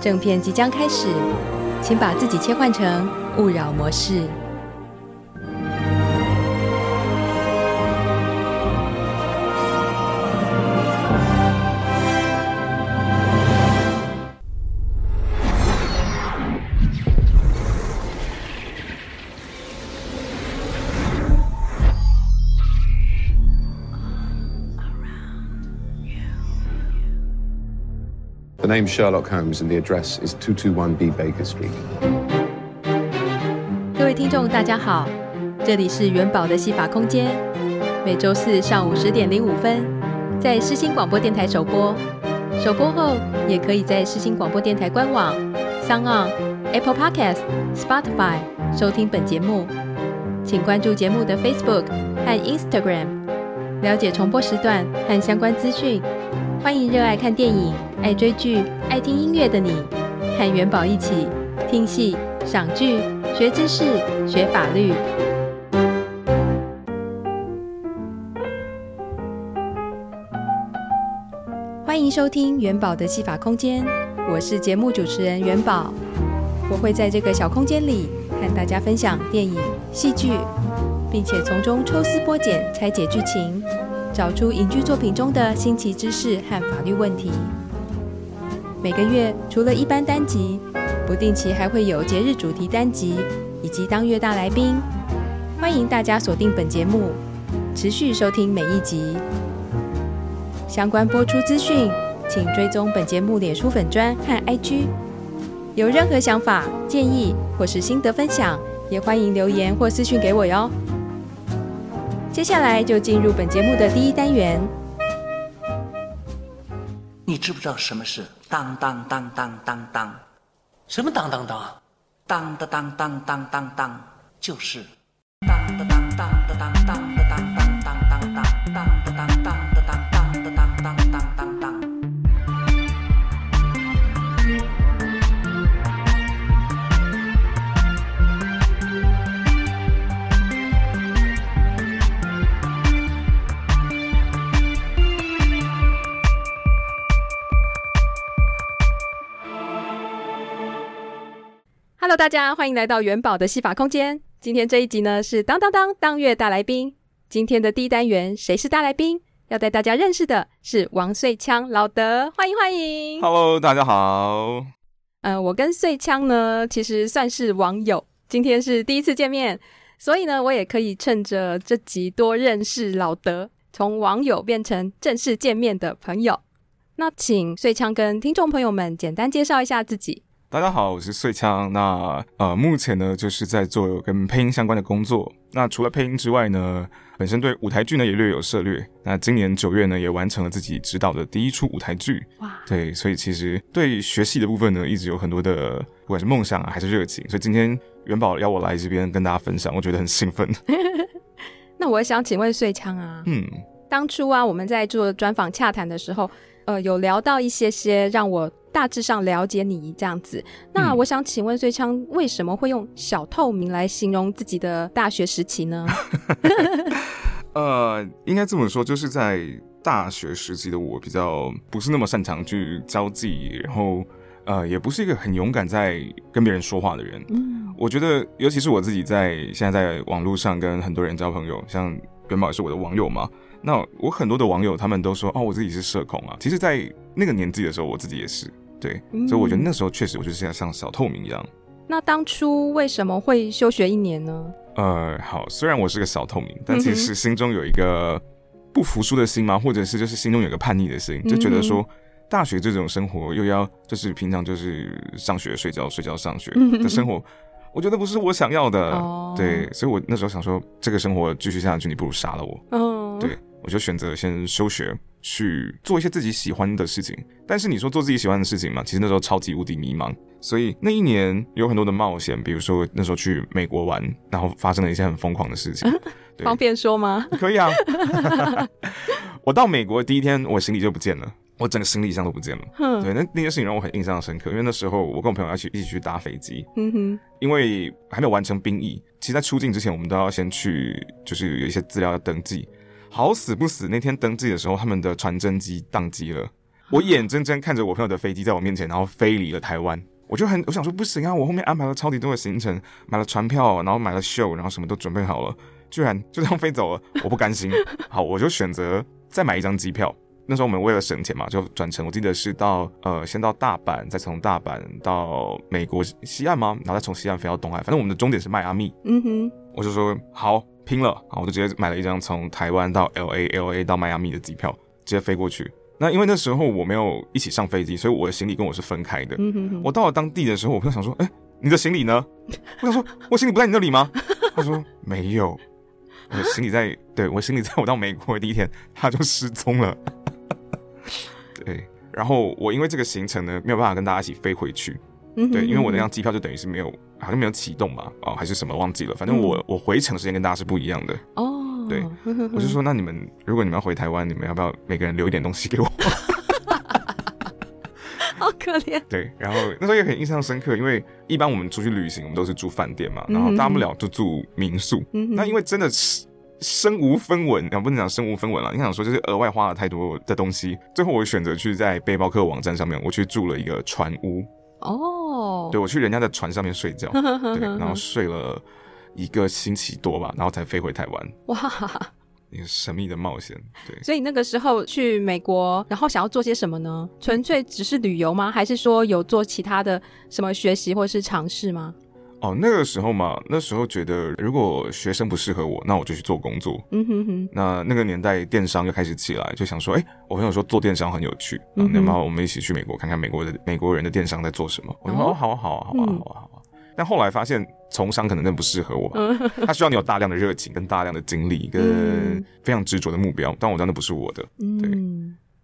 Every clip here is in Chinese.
正片即将开始，请把自己切换成勿扰模式。Name Sherlock Holmes and the address is 221B Baker Street. 各位听众，大家好，这里是元宝的戏法空间，每周四上午十点零五分在世新广播电台首播，首播后也可以在世新广播电台官网、SoundOn、Apple Podcast、Spotify 收听本节目。请关注节目的 Facebook 和 Instagram，了解重播时段和相关资讯。欢迎热爱看电影、爱追剧、爱听音乐的你，和元宝一起听戏、赏剧、学知识、学法律。欢迎收听元宝的戏法空间，我是节目主持人元宝。我会在这个小空间里和大家分享电影、戏剧，并且从中抽丝剥茧、拆解剧情。找出影剧作品中的新奇知识和法律问题。每个月除了一般单集，不定期还会有节日主题单集以及当月大来宾。欢迎大家锁定本节目，持续收听每一集。相关播出资讯，请追踪本节目脸书粉专和 IG。有任何想法、建议或是心得分享，也欢迎留言或私讯给我哟。接下来就进入本节目的第一单元。你知不知道什么是当当当当当当？什么当当当？当当当当当当当，就是 Hello，大家欢迎来到元宝的戏法空间。今天这一集呢是当当当当月大来宾。今天的第一单元，谁是大来宾？要带大家认识的是王穗枪老德，欢迎欢迎。Hello，大家好。嗯、我跟穗枪呢其实算是网友，今天是第一次见面，所以呢我也可以趁着这集多认识老德，从网友变成正式见面的朋友。那请穗枪跟听众朋友们简单介绍一下自己。大家好，我是穗枪。那呃，目前呢就是在做跟配音相关的工作。那除了配音之外呢，本身对舞台剧呢也略有涉猎。那今年九月呢也完成了自己执导的第一出舞台剧。哇！对，所以其实对学戏的部分呢，一直有很多的不管是梦想啊还是热情。所以今天元宝邀我来这边跟大家分享，我觉得很兴奋。那我想请问穗枪啊，嗯，当初啊我们在做专访洽谈的时候，呃，有聊到一些些让我。大致上了解你这样子，那我想请问穗羌，为什么会用小透明来形容自己的大学时期呢？呃，应该这么说，就是在大学时期的我比较不是那么擅长去交际，然后呃，也不是一个很勇敢在跟别人说话的人。嗯，我觉得，尤其是我自己在现在在网络上跟很多人交朋友，像元宝也是我的网友嘛。那我很多的网友他们都说，哦，我自己是社恐啊。其实，在那个年纪的时候，我自己也是。对，所以我觉得那时候确实，我就是像像小透明一样。那当初为什么会休学一年呢？呃，好，虽然我是个小透明，但其实心中有一个不服输的心嘛，或者是就是心中有个叛逆的心，就觉得说大学这种生活又要就是平常就是上学睡觉睡觉上学的生活，我觉得不是我想要的。哦，对，所以我那时候想说，这个生活继续下去，你不如杀了我。哦，对，我就选择先休学。去做一些自己喜欢的事情，但是你说做自己喜欢的事情嘛，其实那时候超级无敌迷茫，所以那一年有很多的冒险，比如说那时候去美国玩，然后发生了一些很疯狂的事情。对方便说吗？可以啊。我到美国第一天，我行李就不见了，我整个行李箱都不见了。嗯，对，那那件事情让我很印象深刻，因为那时候我跟我朋友要去一起去搭飞机。嗯哼，因为还没有完成兵役，其实在出境之前，我们都要先去，就是有一些资料要登记。好死不死，那天登记的时候，他们的传真机宕机了。我眼睁睁看着我朋友的飞机在我面前，然后飞离了台湾。我就很，我想说不行啊！我后面安排了超级多的行程，买了船票，然后买了秀，然后什么都准备好了，居然就这样飞走了，我不甘心。好，我就选择再买一张机票。那时候我们为了省钱嘛，就转乘。我记得是到呃，先到大阪，再从大阪到美国西岸吗？然后再从西岸飞到东海。反正我们的终点是迈阿密。嗯哼，我就说好拼了，啊，我就直接买了一张从台湾到 LA，LA 到迈阿密的机票，直接飞过去。那因为那时候我没有一起上飞机，所以我的行李跟我是分开的。嗯、哼哼我到了当地的时候，我朋友想说：“哎、欸，你的行李呢？”我想说：“我行李不在你那里吗？” 他说：“没有，我的行李在……对，我行李在我到美国的第一天，他就失踪了。”对，然后我因为这个行程呢，没有办法跟大家一起飞回去。对，因为我那张机票就等于是没有，好像没有启动吧？哦，还是什么忘记了？反正我、嗯、我回程时间跟大家是不一样的。哦。对，我就说，那你们如果你们要回台湾，你们要不要每个人留一点东西给我？好可怜。对，然后那时候也很印象深刻，因为一般我们出去旅行，我们都是住饭店嘛，然后大不了就住民宿。嗯、那因为真的是身无分文，啊，不能讲身无分文了，你想说就是额外花了太多的东西，最后我选择去在背包客网站上面，我去住了一个船屋。哦，对，我去人家的船上面睡觉，对，然后睡了。一个星期多吧，然后才飞回台湾。哇，一个神秘的冒险。对，所以那个时候去美国，然后想要做些什么呢？纯粹只是旅游吗？还是说有做其他的什么学习或是尝试吗？哦，那个时候嘛，那时候觉得如果学生不适合我，那我就去做工作。嗯哼哼。那那个年代电商又开始起来，就想说，哎，我朋友说做电商很有趣，那么、我们一起去美国看看美国的美国人的电商在做什么。我说哦，好啊，好啊，好啊，好啊，好啊。但后来发现。从商可能真不适合我，他需要你有大量的热情、跟大量的精力、跟非常执着的目标。但我知道那不是我的，对，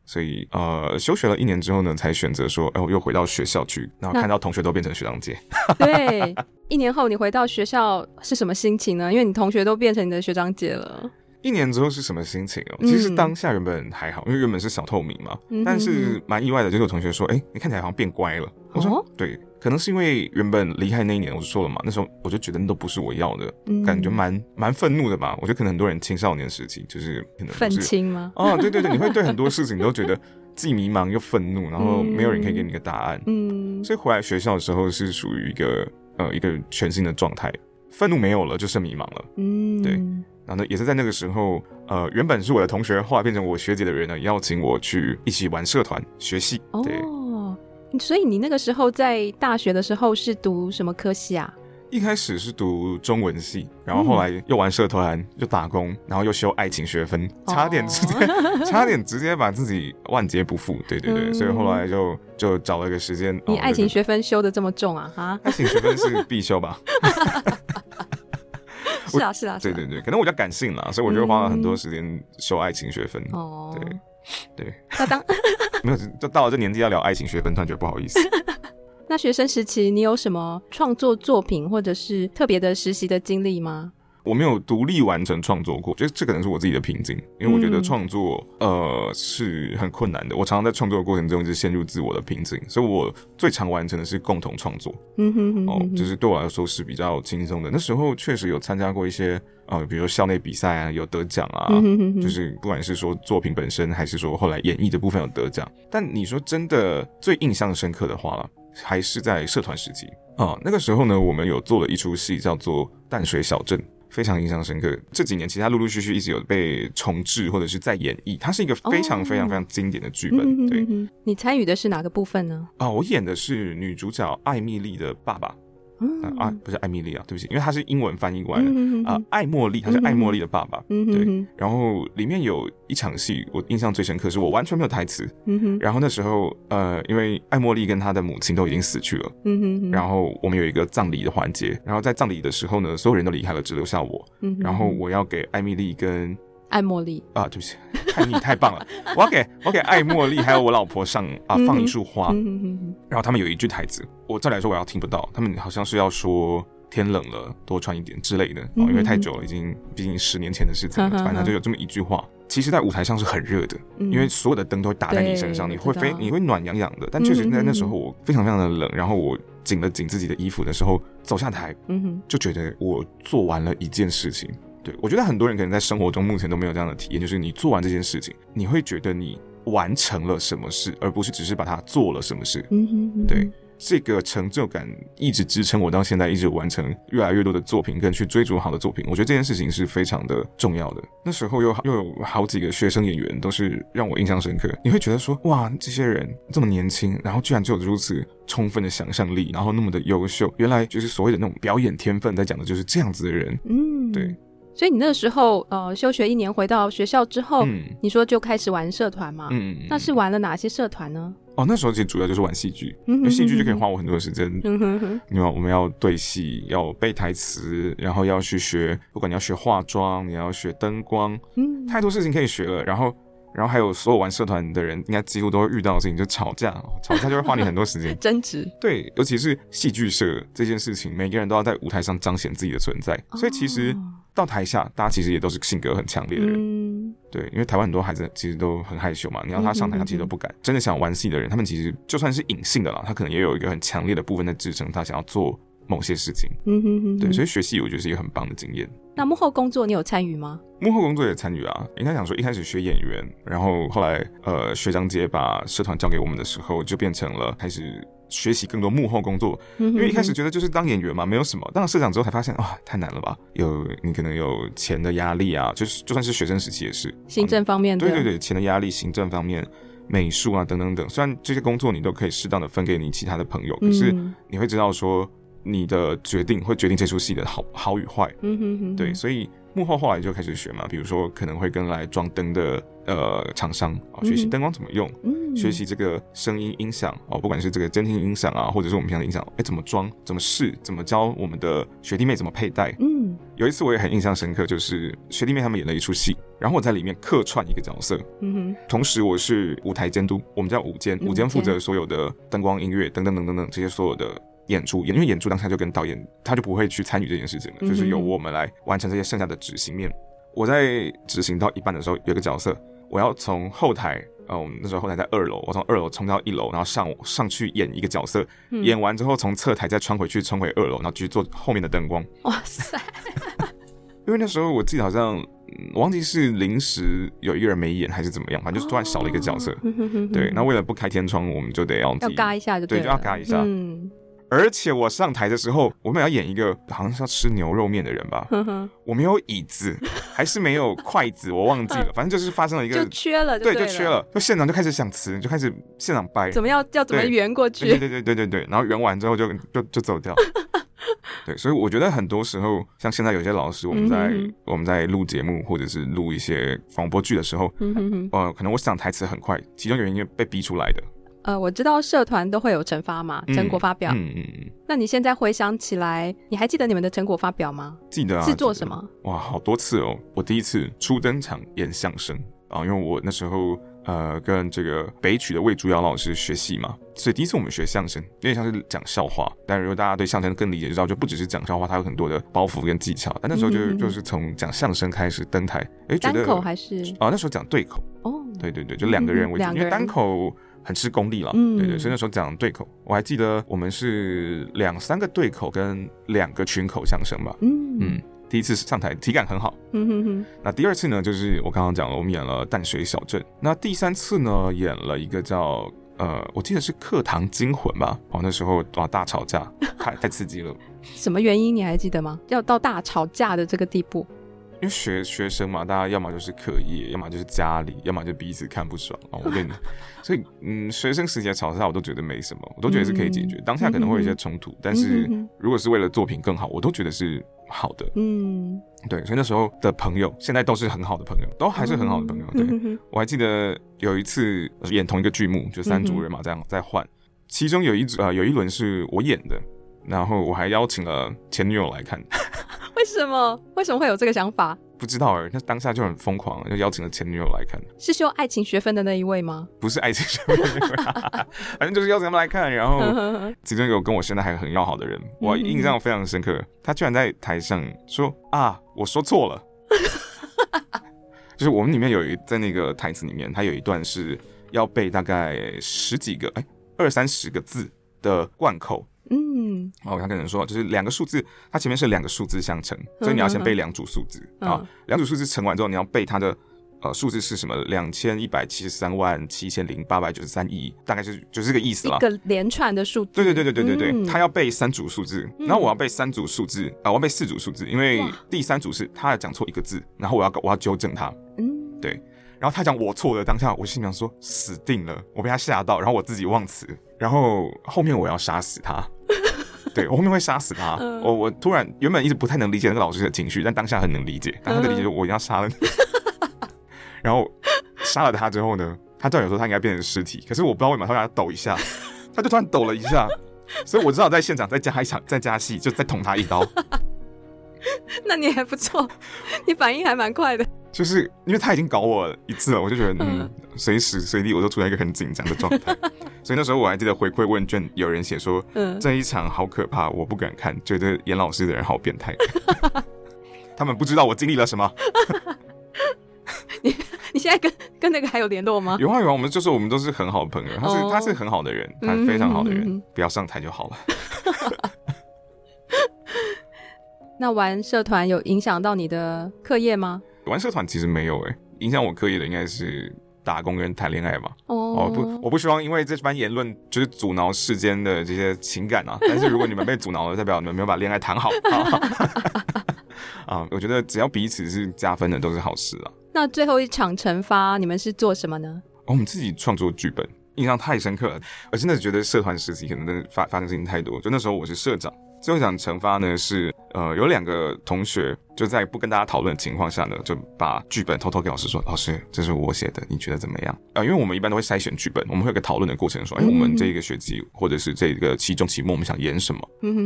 所以呃，休学了一年之后呢，才选择说，哎，我又回到学校去，然后看到同学都变成学长姐。对，一年后你回到学校是什么心情呢？因为你同学都变成你的学长姐了。一年之后是什么心情哦？其实当下原本还好，因为原本是小透明嘛。但是蛮意外的，就是有同学说，哎，你看起来好像变乖了。我说，对。可能是因为原本离开那一年，我就说了嘛，那时候我就觉得那都不是我要的，嗯、感觉蛮蛮愤怒的吧。我觉得可能很多人青少年时期就是可能愤青吗？哦，对对对，你会对很多事情都觉得既迷茫又愤怒，然后没有人可以给你个答案。嗯，所以回来学校的时候是属于一个呃一个全新的状态，愤怒没有了，就剩迷茫了。嗯，对。然后呢，也是在那个时候，呃，原本是我的同学，后来变成我学姐的人呢，邀请我去一起玩社团学戏。对。哦所以你那个时候在大学的时候是读什么科系啊？一开始是读中文系，然后后来又玩社团，又打工，然后又修爱情学分，差点直接，哦、差点直接把自己万劫不复。对对对，嗯、所以后来就就找了一个时间。你爱情学分修的这么重啊？哈，爱情学分是必修吧？是啊是啊，对对对，可能我比较感性啦，所以我就花了很多时间修爱情学分。哦、嗯，对 对。那当。没有，就到了这年纪要聊爱情学分，突然觉得不好意思。那学生时期你有什么创作作品或者是特别的实习的经历吗？我没有独立完成创作过，觉得这可能是我自己的瓶颈，因为我觉得创作、嗯、呃是很困难的。我常常在创作的过程中一直陷入自我的瓶颈，所以我最常完成的是共同创作。嗯哼哼哼哦，就是对我来说是比较轻松的。那时候确实有参加过一些呃，比如说校内比赛啊，有得奖啊，嗯、哼哼哼就是不管是说作品本身，还是说后来演绎的部分有得奖。但你说真的最印象深刻的话，还是在社团时期啊。那个时候呢，我们有做了一出戏，叫做《淡水小镇》。非常印象深刻。这几年，其实他陆陆续续一直有被重置或者是在演绎。它是一个非常非常非常经典的剧本。哦、对，你参与的是哪个部分呢？啊、哦，我演的是女主角艾米丽的爸爸。嗯、啊，不是艾米丽啊，对不起，因为他是英文翻译过来的、嗯、啊。艾茉莉，他是艾茉莉的爸爸。嗯、对，然后里面有一场戏，我印象最深刻，是我完全没有台词。然后那时候，呃，因为艾茉莉跟她的母亲都已经死去了。嗯、哼然后我们有一个葬礼的环节，然后在葬礼的时候呢，所有人都离开了，只留下我。然后我要给艾米丽跟艾茉莉啊，对不起，爱你太棒了，我要给我给爱茉莉还有我老婆上啊放一束花，然后他们有一句台词，我再来说我要听不到，他们好像是要说天冷了多穿一点之类的，哦，因为太久了，已经毕竟十年前的事情了，反正就有这么一句话。其实，在舞台上是很热的，因为所有的灯都会打在你身上，你会非你会暖洋洋的。但确实在那时候，我非常非常的冷，然后我紧了紧自己的衣服的时候，走下台，就觉得我做完了一件事情。对，我觉得很多人可能在生活中目前都没有这样的体验，就是你做完这件事情，你会觉得你完成了什么事，而不是只是把它做了什么事。嗯哼，对，这个成就感一直支撑我到现在，一直完成越来越多的作品，跟去追逐好的作品。我觉得这件事情是非常的重要的。那时候又又有好几个学生演员都是让我印象深刻。你会觉得说，哇，这些人这么年轻，然后居然就有如此充分的想象力，然后那么的优秀，原来就是所谓的那种表演天分，在讲的就是这样子的人。嗯，对。所以你那个时候，呃，休学一年回到学校之后，嗯、你说就开始玩社团嘛？嗯，那是玩了哪些社团呢？哦，那时候其实主要就是玩戏剧，因为戏剧就可以花我很多的时间。嗯哼哼，因为我们要对戏，要背台词，然后要去学，不管你要学化妆，你要学灯光，嗯，太多事情可以学了。然后，然后还有所有玩社团的人，应该几乎都会遇到的事情，就吵架，吵架就会花你很多时间。争执。对，尤其是戏剧社这件事情，每个人都要在舞台上彰显自己的存在，所以其实。到台下，大家其实也都是性格很强烈的人，嗯、对，因为台湾很多孩子其实都很害羞嘛，你要他上台，他其实都不敢。嗯、真的想玩戏的人，他们其实就算是隐性的啦，他可能也有一个很强烈的部分在支撑他想要做某些事情。嗯哼哼，对，所以学戏我觉得是一个很棒的经验。那幕后工作你有参与吗？幕后工作也参与啊。应该讲说，一开始学演员，然后后来呃学长姐把社团交给我们的时候，就变成了开始。学习更多幕后工作，因为一开始觉得就是当演员嘛，没有什么。当了社长之后才发现，哇，太难了吧？有你可能有钱的压力啊，就是就算是学生时期也是行政方面的，对对对，钱的压力、行政方面、美术啊等等等。虽然这些工作你都可以适当的分给你其他的朋友，可是你会知道说你的决定会决定这出戏的好好与坏。嗯哼哼，对，所以。幕后后来就开始学嘛，比如说可能会跟来装灯的呃厂商啊学习灯光怎么用，嗯、学习这个声音音响哦，不管是这个监听音响啊，或者是我们平常的音响，哎，怎么装，怎么试，怎么教我们的学弟妹怎么佩戴。嗯，有一次我也很印象深刻，就是学弟妹他们演了一出戏，然后我在里面客串一个角色，嗯哼，同时我是舞台监督，我们叫舞监，舞监负责所有的灯光、音乐等等等等等这些所有的。演出，因为演出当下就跟导演，他就不会去参与这件事情了，嗯、就是由我们来完成这些剩下的执行面。我在执行到一半的时候，有个角色，我要从后台，呃，我们那时候后台在二楼，我从二楼冲到一楼，然后上上去演一个角色，嗯、演完之后从侧台再穿回去，冲回二楼，然后继续做后面的灯光。哇塞！因为那时候我记得好像，我忘记是临时有一个人没演还是怎么样，反正就是突然少了一个角色。哦、对，那为了不开天窗，我们就得要要嘎一下就对，对，就要嘎一下。嗯。而且我上台的时候，我们要演一个好像是要吃牛肉面的人吧。我没有椅子，还是没有筷子，我忘记了。反正就是发生了一个，就缺了，对，就缺了。就现场就开始想词，就开始现场掰，怎么要要怎么圆过去？对 对对对对对。然后圆完之后就就就走掉。对，所以我觉得很多时候，像现在有些老师，我们在我们在录节目或者是录一些广播剧的时候，呃，可能我想台词很快，其中有一个被逼出来的。呃，我知道社团都会有成发嘛，成果发表。嗯嗯嗯。那你现在回想起来，你还记得你们的成果发表吗？记得啊。是做什么？哇，好多次哦！我第一次初登场演相声啊，因为我那时候呃跟这个北曲的魏竹瑶老师学戏嘛，所以第一次我们学相声，有点像是讲笑话。但如果大家对相声更理解，就知道就不只是讲笑话，它有很多的包袱跟技巧。但那时候就就是从讲相声开始登台，哎，觉得单口还是啊？那时候讲对口哦，对对对，就两个人为主，因为单口。很吃功力了，嗯，对对，所以那时候讲对口，我还记得我们是两三个对口跟两个群口相声吧，嗯。嗯，第一次上台体感很好，嗯哼哼，那第二次呢，就是我刚刚讲了，我们演了淡水小镇，那第三次呢，演了一个叫呃，我记得是课堂惊魂吧，哦，那时候哇大吵架，太太刺激了，什么原因你还记得吗？要到大吵架的这个地步？因为学学生嘛，大家要么就是课业，要么就是家里，要么就彼此看不爽啊。我跟你，所以嗯，学生时期的吵架我都觉得没什么，我都觉得是可以解决。当下可能会有一些冲突，嗯、但是如果是为了作品更好，我都觉得是好的。嗯，对，所以那时候的朋友，现在都是很好的朋友，都还是很好的朋友。对，我还记得有一次演同一个剧目，就三组人嘛，这样在换，其中有一组啊、呃，有一轮是我演的，然后我还邀请了前女友来看。为什么？为什么会有这个想法？不知道哎，那当下就很疯狂，就邀请了前女友来看。是修爱情学分的那一位吗？不是爱情学分的那一位，反正就是邀请他们来看。然后其中有跟我现在还很要好的人，我印象非常深刻。他居然在台上说：“啊，我说错了。” 就是我们里面有一在那个台词里面，他有一段是要背大概十几个哎二三十个字的贯口。嗯，哦，他可能说，就是两个数字，它前面是两个数字相乘，所以你要先背两组数字啊，两组数字乘完之后，你要背它的呃数字是什么？两千一百七十三万七千零八百九十三亿，大概就是就是这个意思了。一个连串的数字。对对对对对对对，他要背三组数字，然后我要背三组数字啊，我要背四组数字，因为第三组是他讲错一个字，然后我要我要纠正他。嗯，对，然后他讲我错了，当下我心想说死定了，我被他吓到，然后我自己忘词，然后后面我要杀死他。对，我后面会杀死他。我我突然原本一直不太能理解那个老师的情绪，但当下很能理解。但他的理解就，我一定要杀了你。然后杀了他之后呢，他照理说他应该变成尸体，可是我不知道为什么他让他抖一下，他就突然抖了一下，所以我只好在现场再加一场，再加戏，就再捅他一刀。那你还不错，你反应还蛮快的。就是因为他已经搞我一次了，我就觉得嗯，随时随地我都处在一个很紧张的状态。所以那时候我还记得回馈问卷，有人写说，嗯，这一场好可怕，我不敢看，觉得演老师的人好变态。他们不知道我经历了什么。你你现在跟跟那个还有联络吗？有啊有啊，我们就是我们都是很好的朋友，他是、哦、他是很好的人，他非常好的人，嗯、不要上台就好了。那玩社团有影响到你的课业吗？玩社团其实没有诶、欸，影响我课业的应该是打工跟谈恋爱吧。哦、oh. 不，我不希望因为这番言论就是阻挠世间的这些情感啊。但是如果你们被阻挠了，代表你们没有把恋爱谈好 啊。我觉得只要彼此是加分的，都是好事啊。那最后一场惩罚，你们是做什么呢？哦、我们自己创作剧本，印象太深刻了。我真的觉得社团时期可能真的发发生事情太多。就那时候我是社长。最后一场惩罚呢是，呃，有两个同学就在不跟大家讨论的情况下呢，就把剧本偷偷给老师说：“老师，这是我写的，你觉得怎么样？”啊、呃，因为我们一般都会筛选剧本，我们会有个讨论的过程，说：“哎、欸，我们这一个学期或者是这个期中期末，我们想演什么？”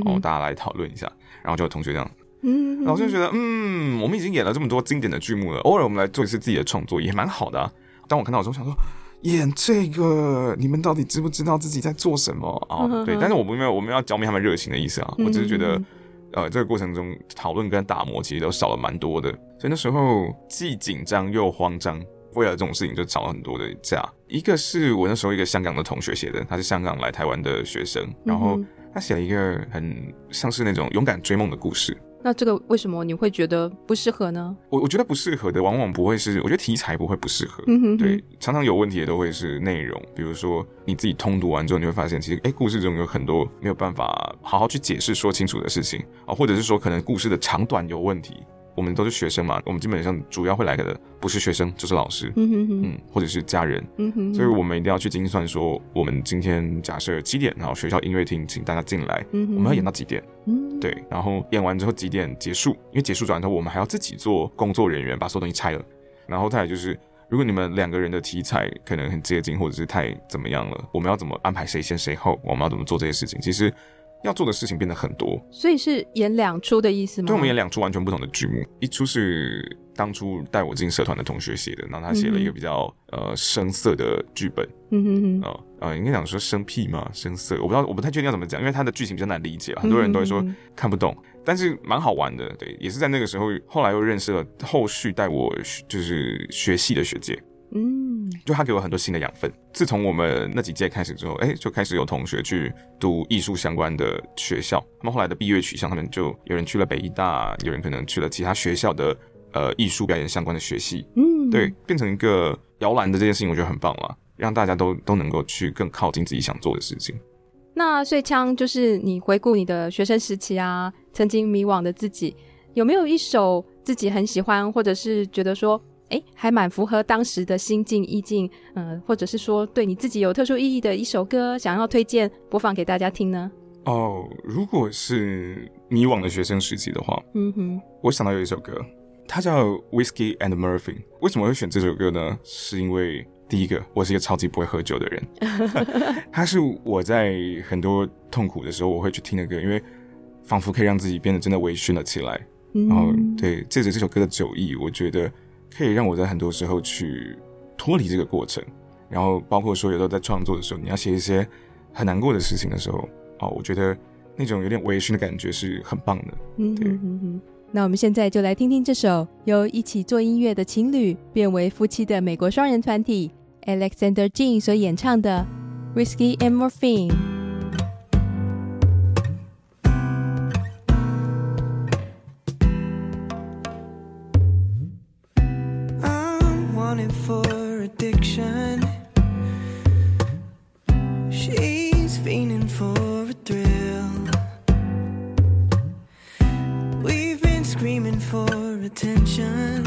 然后大家来讨论一下，然后就有同学这样，嗯，老师就觉得，嗯，我们已经演了这么多经典的剧目了，偶尔我们来做一次自己的创作也蛮好的啊。当我看到的时候，想说。演这个，你们到底知不知道自己在做什么啊？哦、对，但是我们没有，我们要浇灭他们热情的意思啊。我只是觉得，呃，这个过程中讨论跟打磨其实都少了蛮多的，所以那时候既紧张又慌张，为了这种事情就吵了很多的架。一个是我那时候一个香港的同学写的，他是香港来台湾的学生，然后他写了一个很像是那种勇敢追梦的故事。那这个为什么你会觉得不适合呢？我我觉得不适合的往往不会是，我觉得题材不会不适合。嗯哼哼。对，常常有问题的都会是内容，比如说你自己通读完之后，你会发现其实哎，故事中有很多没有办法好好去解释说清楚的事情啊，或者是说可能故事的长短有问题。我们都是学生嘛，我们基本上主要会来的不是学生就是老师，嗯哼哼，嗯，或者是家人，嗯哼哼，所以我们一定要去精算说，我们今天假设七点，然后学校音乐厅请大家进来，嗯哼哼，我们要演到几点？嗯，对，然后演完之后几点结束？因为结束转头我们还要自己做工作人员把所有东西拆了，然后再来就是，如果你们两个人的题材可能很接近，或者是太怎么样了，我们要怎么安排谁先谁后？我们要怎么做这些事情？其实。要做的事情变得很多，所以是演两出的意思吗？对，我们演两出完全不同的剧目，一出是当初带我进社团的同学写的，然后他写了一个比较、嗯、呃生涩的剧本，嗯哼哼，呃呃，应该讲说生僻嘛，生涩，我不知道，我不太确定要怎么讲，因为他的剧情比较难理解，很多人都会说看不懂，嗯、但是蛮好玩的，对，也是在那个时候，后来又认识了后续带我就是学戏的学姐。嗯，就他给我很多新的养分。自从我们那几届开始之后，哎、欸，就开始有同学去读艺术相关的学校。他们后来的毕业取向，他们就有人去了北艺大，有人可能去了其他学校的呃艺术表演相关的学系。嗯，对，变成一个摇篮的这件事情，我觉得很棒了，让大家都都能够去更靠近自己想做的事情。那睡枪，就是你回顾你的学生时期啊，曾经迷惘的自己，有没有一首自己很喜欢，或者是觉得说，哎，还蛮符合当时的心境意境，嗯、呃，或者是说对你自己有特殊意义的一首歌，想要推荐播放给大家听呢？哦，如果是迷惘的学生时期的话，嗯哼，我想到有一首歌，它叫《Whiskey and Murphy》。为什么会选这首歌呢？是因为第一个，我是一个超级不会喝酒的人，它是我在很多痛苦的时候我会去听的歌，因为仿佛可以让自己变得真的微醺了起来。然后对借着这首歌的酒意，我觉得可以让我在很多时候去脱离这个过程。然后包括说有时候在创作的时候，你要写一些很难过的事情的时候，哦，我觉得那种有点微醺的感觉是很棒的。嗯哼哼哼。那我们现在就来听听这首由一起做音乐的情侣变为夫妻的美国双人团体 Alexander Jean 所演唱的《Whiskey and Morphine》。ocean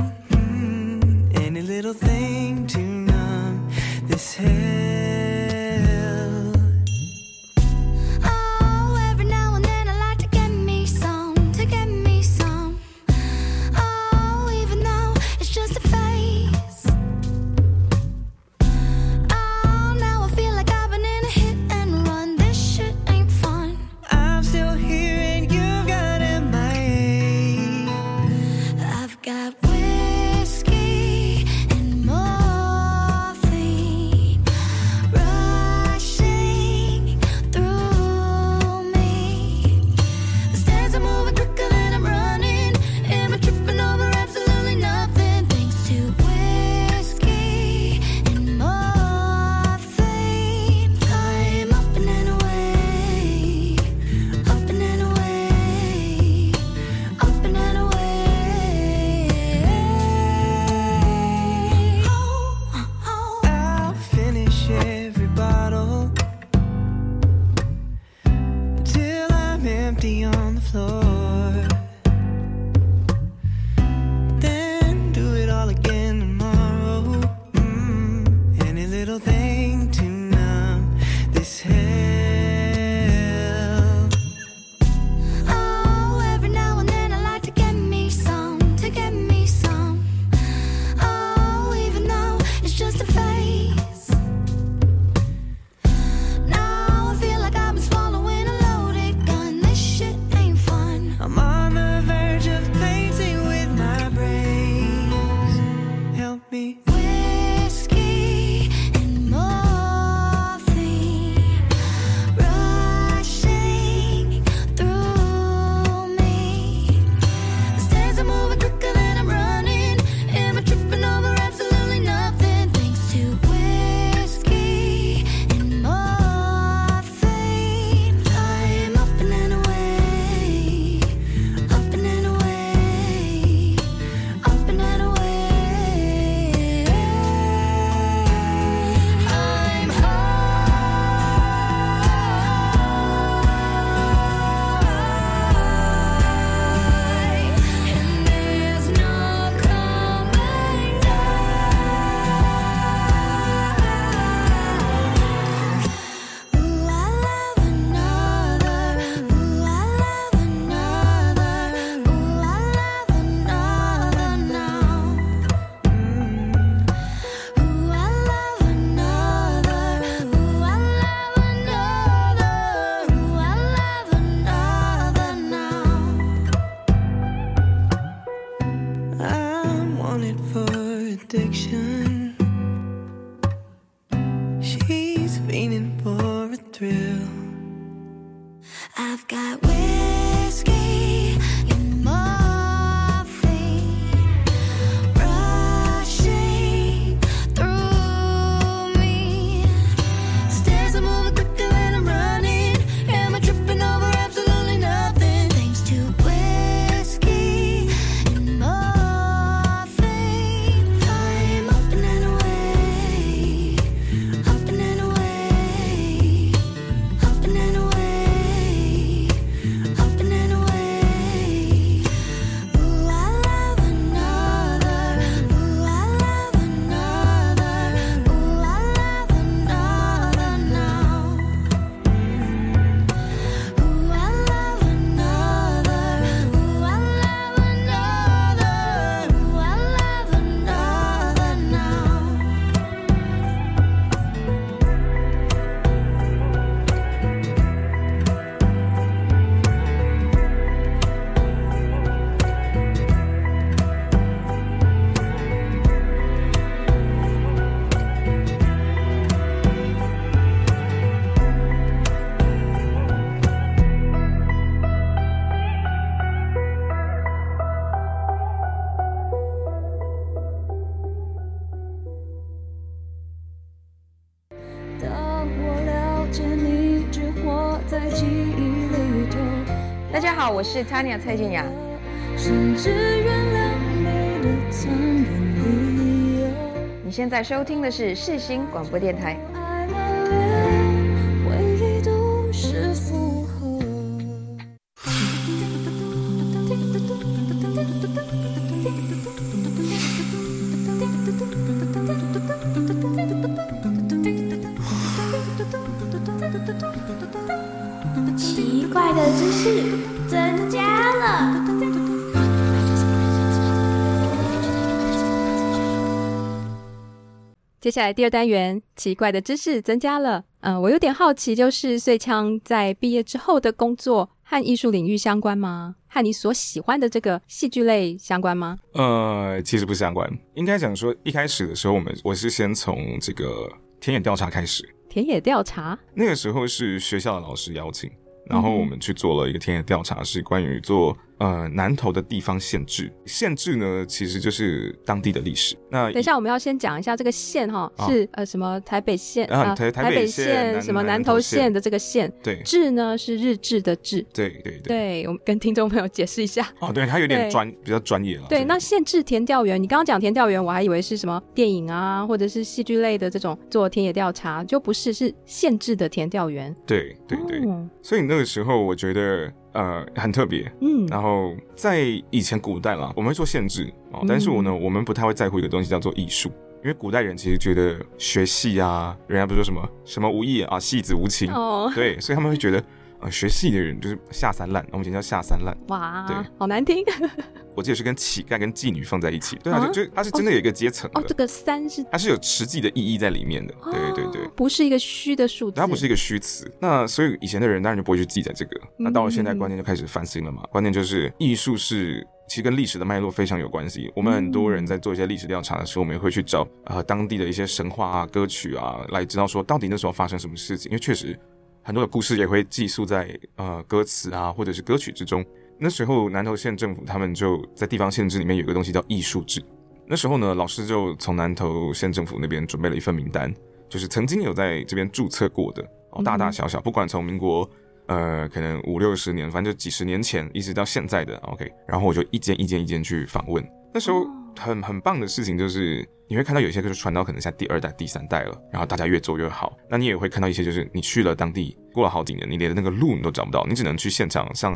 so I've got whiskey. 我是 Tanya 蔡健雅。甚至原谅你的残忍理由。你现在收听的是世新广播电台。爱恋，回忆都是负荷。奇怪的知识增加了。接下来第二单元，奇怪的知识增加了。嗯、呃，我有点好奇，就是穗枪在毕业之后的工作和艺术领域相关吗？和你所喜欢的这个戏剧类相关吗？呃，其实不相关。应该讲说，一开始的时候，我们我是先从这个田野调查开始。田野调查？那个时候是学校的老师邀请，然后我们去做了一个田野调查，是关于做。呃，南投的地方县志，县志呢，其实就是当地的历史。那等一下，我们要先讲一下这个县哈，是、哦、呃什么台北县啊，台台北县什么南投县的这个县。对，志呢是日志的志。对对对，对，我们跟听众朋友解释一下。哦，对，它有点专，比较专业了。对，那县志田调员，你刚刚讲田调员，我还以为是什么电影啊，或者是戏剧类的这种做田野调查，就不是，是县志的田调员。对对对，哦、所以那个时候我觉得。呃，很特别，嗯，然后在以前古代啦，我们会做限制哦，嗯、但是我呢，我们不太会在乎一个东西叫做艺术，因为古代人其实觉得学戏啊，人家不是说什么什么无艺啊，戏子无情，哦，对，所以他们会觉得。呃，学戏的人就是下三滥，我们以前叫下三滥。哇，对，好难听。我记得是跟乞丐跟妓女放在一起，对啊，就就它是真的有一个阶层哦。哦，这个三是它是有实际的意义在里面的，对对对，不是一个虚的数字，它不是一个虚词。那所以以前的人当然就不会去记载这个。那到了现在，观念就开始翻新了嘛。观念就是艺术是其实跟历史的脉络非常有关系。我们很多人在做一些历史调查的时候，我们也会去找呃当地的一些神话啊、歌曲啊，来知道说到底那时候发生什么事情，因为确实。很多的故事也会寄宿在呃歌词啊，或者是歌曲之中。那时候南投县政府他们就在地方县志里面有一个东西叫艺术志。那时候呢，老师就从南投县政府那边准备了一份名单，就是曾经有在这边注册过的哦，大大小小，不管从民国呃可能五六十年，反正就几十年前一直到现在的 OK。然后我就一间一间一间去访问。那时候很很棒的事情就是。你会看到有些就是传到可能像第二代、第三代了，然后大家越做越好。那你也会看到一些，就是你去了当地，过了好几年，你连那个路你都找不到，你只能去现场上。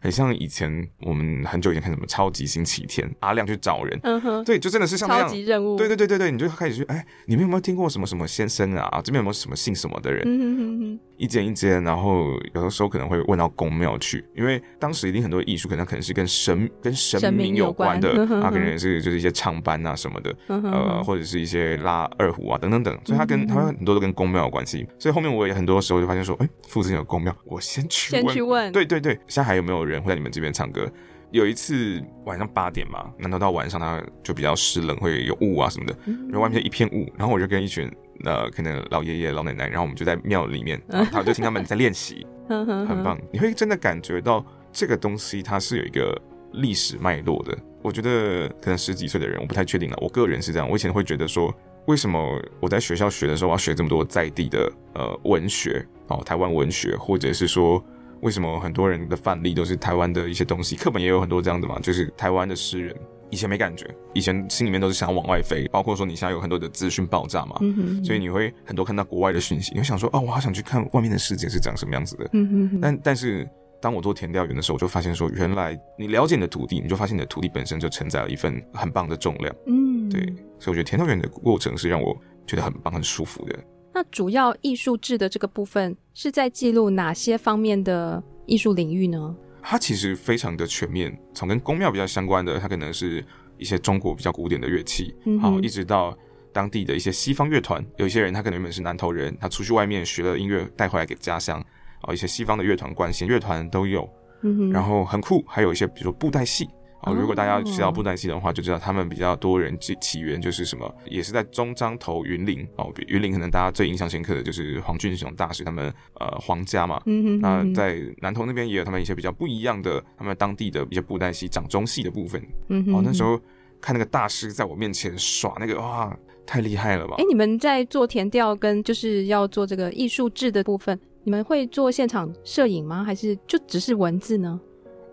很像以前我们很久以前看什么超级星期天，阿亮去找人，嗯哼，对，就真的是像那样超级任务，对对对对对，你就开始去，哎，你们有没有听过什么什么先生啊？这边有没有什么姓什么的人？嗯哼哼哼，一间一间，然后有的时候可能会问到宫庙去，因为当时一定很多艺术可能可能是跟神跟神明有关的，关啊，可能也是就是一些唱班啊什么的，嗯、哼哼呃，或者是一些拉二胡啊等等等，所以他跟他很多都跟宫庙有关系。所以后面我也很多时候就发现说，哎，附近有宫庙，我先去问，先去问，对对对，现在还有没有人会在你们这边唱？歌有一次晚上八点嘛，难道到晚上它就比较湿冷，会有雾啊什么的，然后外面就一片雾，然后我就跟一群呃可能老爷爷老奶奶，然后我们就在庙里面，然后就听他们在练习，很棒。你会真的感觉到这个东西它是有一个历史脉络的。我觉得可能十几岁的人，我不太确定了。我个人是这样，我以前会觉得说，为什么我在学校学的时候我要学这么多在地的呃文学哦，台湾文学，或者是说。为什么很多人的范例都是台湾的一些东西？课本也有很多这样的嘛，就是台湾的诗人。以前没感觉，以前心里面都是想要往外飞，包括说你现在有很多的资讯爆炸嘛，嗯哼，所以你会很多看到国外的讯息，你会想说，哦，我好想去看外面的世界是长什么样子的。嗯哼，但但是当我做田调员的时候，我就发现说，原来你了解你的土地，你就发现你的土地本身就承载了一份很棒的重量。嗯，对，所以我觉得田调员的过程是让我觉得很棒、很舒服的。那主要艺术志的这个部分是在记录哪些方面的艺术领域呢？它其实非常的全面，从跟宫庙比较相关的，它可能是一些中国比较古典的乐器，嗯、好，一直到当地的一些西方乐团。有一些人他可能原本是南投人，他出去外面学了音乐带回来给家乡，啊，一些西方的乐团、管弦乐团都有。嗯，然后很酷，还有一些比如说布袋戏。哦，如果大家知道布袋戏的话，就知道他们比较多人起起源就是什么，也是在中彰投云林哦。云林可能大家最印象深刻的就是黄俊雄大师他们呃皇家嘛。嗯哼。那在南投那边也有他们一些比较不一样的，他们当地的一些布袋戏掌中戏的部分。嗯哼。哦，那时候看那个大师在我面前耍那个，哇，太厉害了吧！哎，你们在做田调跟就是要做这个艺术志的部分。你们会做现场摄影吗？还是就只是文字呢？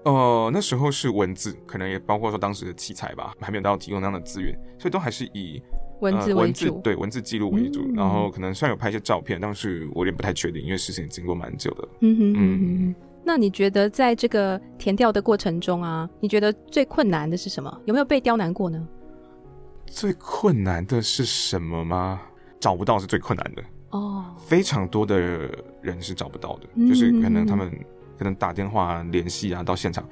呃，那时候是文字，可能也包括说当时的器材吧，还没有到提供那样的资源，所以都还是以文字为主，呃、文字对文字记录为主。嗯、然后可能虽然有拍一些照片，但是我也不太确定，因为事情经过蛮久的。嗯哼嗯嗯。那你觉得在这个填调的过程中啊，你觉得最困难的是什么？有没有被刁难过呢？最困难的是什么吗？找不到是最困难的哦，非常多的人是找不到的，嗯、就是可能他们。可能打电话联系啊，到现场，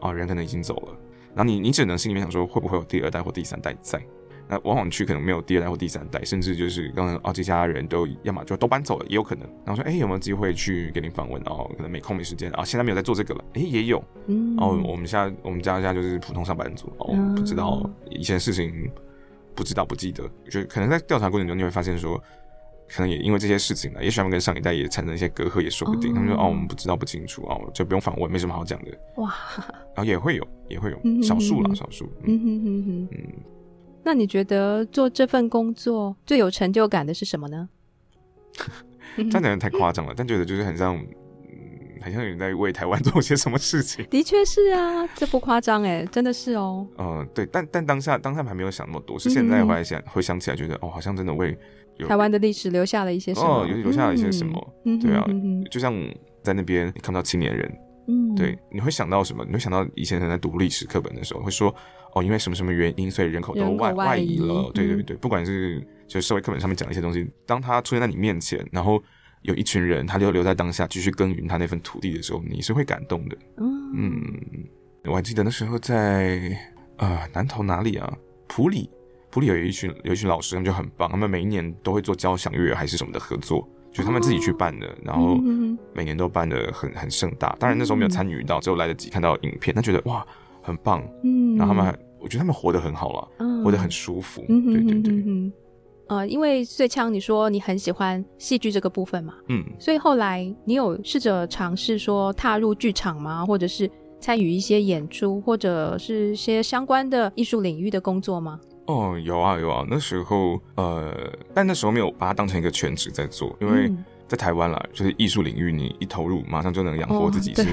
啊，人可能已经走了，然后你你只能心里面想说，会不会有第二代或第三代在？那往往去可能没有第二代或第三代，甚至就是刚刚啊，这家人都要么就都搬走了，也有可能。然后说，哎、欸，有没有机会去给您访问？哦，可能没空没时间啊，现在没有在做这个了。哎、欸，也有。嗯。哦，我们现在我们家家就是普通上班族，哦，不知道以前事情，不知道不记得，就可能在调查过程中你会发现说。可能也因为这些事情呢，也许他们跟上一代也产生一些隔阂，也说不定。哦、他们说：“哦，我们不知道，不清楚哦，就不用访问，没什么好讲的。”哇，然后也会有，也会有少数啦，少数。嗯哼哼哼。嗯，那你觉得做这份工作最有成就感的是什么呢？这样讲太夸张了，但觉得就是很像，嗯，很像有人在为台湾 做些什么事情。的确是啊，这不夸张哎，真的是哦。嗯、呃，对，但但当下当下还没有想那么多，是现在回来想，回想起来觉得哦，好像真的为。台湾的历史留下了一些什么？哦，有留下了一些什么？嗯、对啊，嗯、就像在那边你看到青年人，嗯，对，你会想到什么？你会想到以前人在读历史课本的时候会说，哦，因为什么什么原因，所以人口都外外移了。对对对，不管是就社会课本上面讲的一些东西，当他出现在你面前，然后有一群人他就留在当下继续耕耘他那份土地的时候，你是会感动的。嗯，嗯，我还记得那时候在啊、呃、南投哪里啊普里。埔里有一群有一群老师，他们就很棒，他们每一年都会做交响乐还是什么的合作，就是他们自己去办的，哦、然后每年都办的很很盛大。当然那时候没有参与到，只有来得及看到影片，他觉得哇很棒。嗯，然后他们还，我觉得他们活得很好了，嗯、活得很舒服。嗯、对对对。嗯呃，因为碎枪你说你很喜欢戏剧这个部分嘛，嗯，所以后来你有试着尝试说踏入剧场吗？或者是参与一些演出，或者是一些相关的艺术领域的工作吗？哦，有啊有啊，那时候呃，但那时候没有把它当成一个全职在做，因为在台湾啦，就是艺术领域，你一投入，马上就能养活自己是，是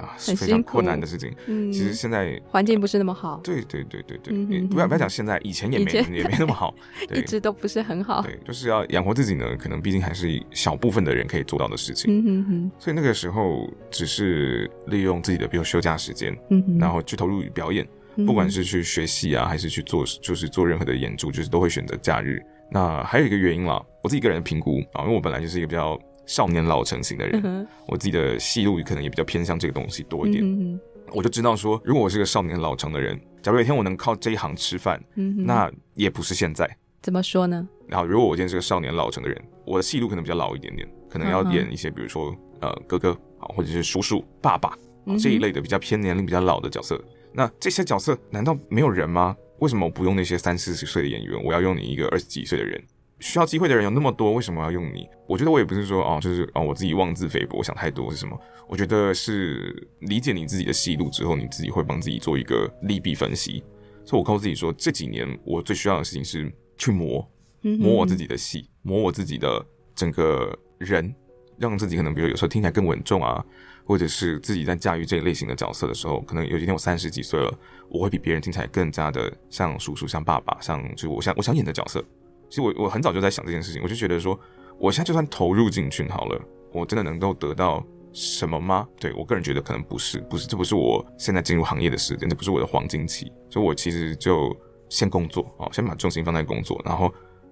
啊，是非常困难的事情。嗯，其实现在环境不是那么好。对对对对对，嗯、不要不要讲现在，以前也没前也没那么好，一直都不是很好。对，就是要养活自己呢，可能毕竟还是小部分的人可以做到的事情。嗯哼哼。所以那个时候只是利用自己的，比如休假时间，嗯哼，然后去投入表演。不管是去学戏啊，还是去做，就是做任何的演出，就是都会选择假日。那还有一个原因啦，我自己个人的评估啊，因为我本来就是一个比较少年老成型的人，嗯、我自己的戏路可能也比较偏向这个东西多一点。嗯、我就知道说，如果我是个少年老成的人，假如有一天我能靠这一行吃饭，嗯、那也不是现在。怎么说呢？然后，如果我今天是个少年老成的人，我的戏路可能比较老一点点，可能要演一些，比如说呃哥哥啊，或者是叔叔、爸爸啊这一类的比较偏年龄比较老的角色。那这些角色难道没有人吗？为什么我不用那些三四十岁的演员？我要用你一个二十几岁的人？需要机会的人有那么多，为什么要用你？我觉得我也不是说哦，就是哦，我自己妄自菲薄，我想太多是什么？我觉得是理解你自己的戏路之后，你自己会帮自己做一个利弊分析。所以我告诉自己说，这几年我最需要的事情是去磨，磨我自己的戏，磨我自己的整个人，让自己可能比如有时候听起来更稳重啊。或者是自己在驾驭这一类型的角色的时候，可能有一天我三十几岁了，我会比别人听起来更加的像叔叔、像爸爸、像就我想我想演的角色。其实我我很早就在想这件事情，我就觉得说，我现在就算投入进去好了，我真的能够得到什么吗？对，我个人觉得可能不是，不是，这不是我现在进入行业的时间，这不是我的黄金期，所以我其实就先工作哦，先把重心放在工作，然后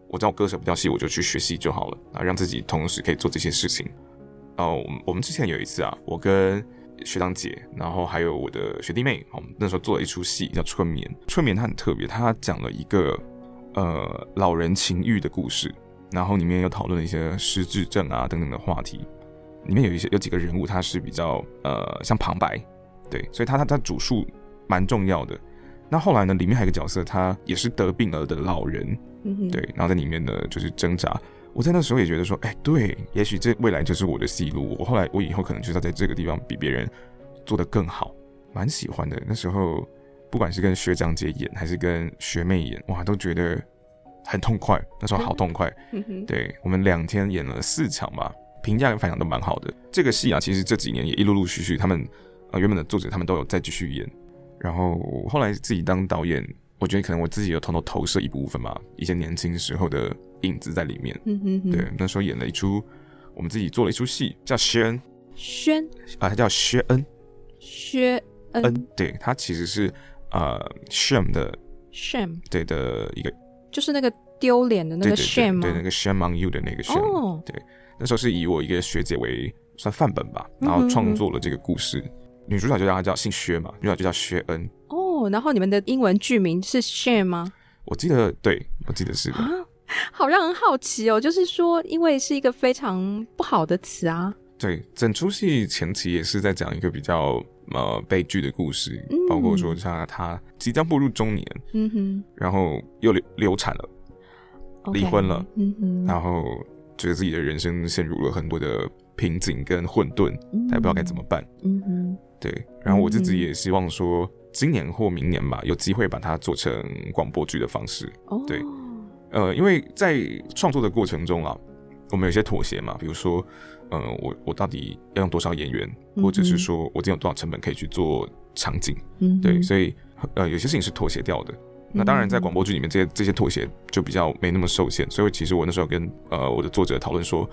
我知道割舍不掉戏，我就去学戏就好了，啊，让自己同时可以做这些事情。哦，我们之前有一次啊，我跟学长姐，然后还有我的学弟妹，我们那时候做了一出戏叫《春眠》。《春眠》它很特别，它讲了一个呃老人情欲的故事，然后里面又讨论了一些失智症啊等等的话题。里面有一些有几个人物，他是比较呃像旁白，对，所以他他他主述蛮重要的。那后来呢，里面还有一个角色，他也是得病了的老人，对，然后在里面呢就是挣扎。我在那时候也觉得说，哎、欸，对，也许这未来就是我的戏路。我后来，我以后可能就是要在这个地方比别人做得更好，蛮喜欢的。那时候，不管是跟学长姐演，还是跟学妹演，哇，都觉得很痛快。那时候好痛快。对，我们两天演了四场吧，评价跟反响都蛮好的。这个戏啊，其实这几年也一陆陆续续，他们呃原本的作者他们都有再继续演。然后后来自己当导演，我觉得可能我自己有偷偷投射一部分吧，一些年轻时候的影子在里面。嗯哼哼。对，那时候演了一出，我们自己做了一出戏，叫薛恩。薛啊，他叫薛恩。薛恩。恩，对，他其实是呃 shame 的 shame，对的一个，就是那个丢脸的那个 shame，对，那个 shame on you 的那个 shame。哦。对，那时候是以我一个学姐为算范本吧，然后创作了这个故事。嗯女主角就叫她叫姓薛嘛，女主角就叫薛恩。哦，然后你们的英文剧名是 Shame 吗？我记得，对，我记得是的。啊，好让人好奇哦，就是说，因为是一个非常不好的词啊。对，整出戏前期也是在讲一个比较呃悲剧的故事，嗯、包括说像他即将步入中年，嗯哼，然后又流流产了，离婚了，嗯哼，然后觉得自己的人生陷入了很多的瓶颈跟混沌，他也不知道该怎么办，嗯哼。对，然后我自己也希望说，今年或明年吧，有机会把它做成广播剧的方式。哦，对，呃，因为在创作的过程中啊，我们有些妥协嘛，比如说，呃，我我到底要用多少演员，嗯、或者是说我今天有多少成本可以去做场景？嗯，对，所以呃，有些事情是妥协掉的。那当然，在广播剧里面，这些这些妥协就比较没那么受限。所以其实我那时候跟呃我的作者讨论说，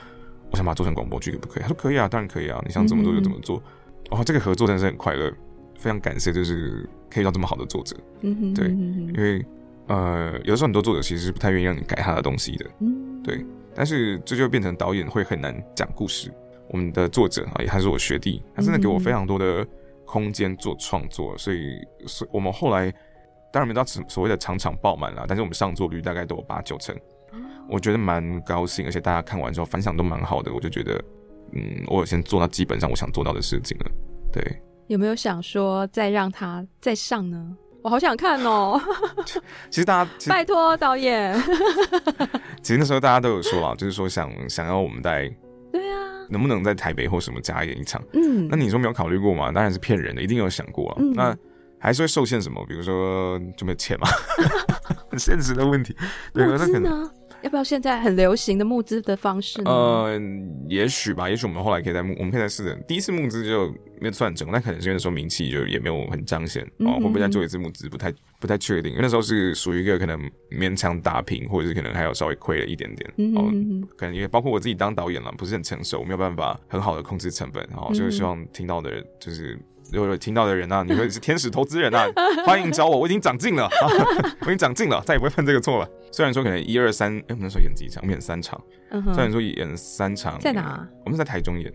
我想把它做成广播剧，可不可以？他说可以啊，当然可以啊，你想怎么做就怎么做。嗯哦，这个合作真的是很快乐，非常感谢，就是可以遇到这么好的作者。嗯哼，对，因为呃，有的时候很多作者其实是不太愿意让你改他的东西的。嗯，对，但是这就变成导演会很难讲故事。我们的作者啊，也还是我学弟，他真的给我非常多的空间做创作，所以，所以我们后来当然没到所谓的场场爆满了，但是我们上座率大概都有八九成，我觉得蛮高兴，而且大家看完之后反响都蛮好的，我就觉得。嗯，我有先做到基本上我想做到的事情了。对，有没有想说再让他再上呢？我好想看哦。其实大家拜托导演。其实那时候大家都有说啊，就是说想想要我们在对啊，能不能在台北或什么加演一场？嗯，那你说没有考虑过吗？当然是骗人的，一定有想过啊。嗯、那还是会受限什么？比如说就没有钱嘛，很 现实的问题。对，那可能。要不要现在很流行的募资的方式呢？呃，也许吧，也许我们后来可以再募，我们可以再试着。第一次募资就没有算成功，但可能是因为那时候名气就也没有很彰显哦。会不会再做一次募资？不太不太确定，因为那时候是属于一个可能勉强打平，或者是可能还有稍微亏了一点点。嗯可能也包括我自己当导演了，不是很成熟，没有办法很好的控制成本。哦，就是希望听到的人就是。如果有听到的人啊，你会 是天使投资人啊，欢迎找我，我已经长进了，啊，我已经长进了，再也不会犯这个错了。虽然说可能一二三，哎，我们那时候演几场？我们演三场。Uh huh. 虽然说演三场，在哪？我们在台中演。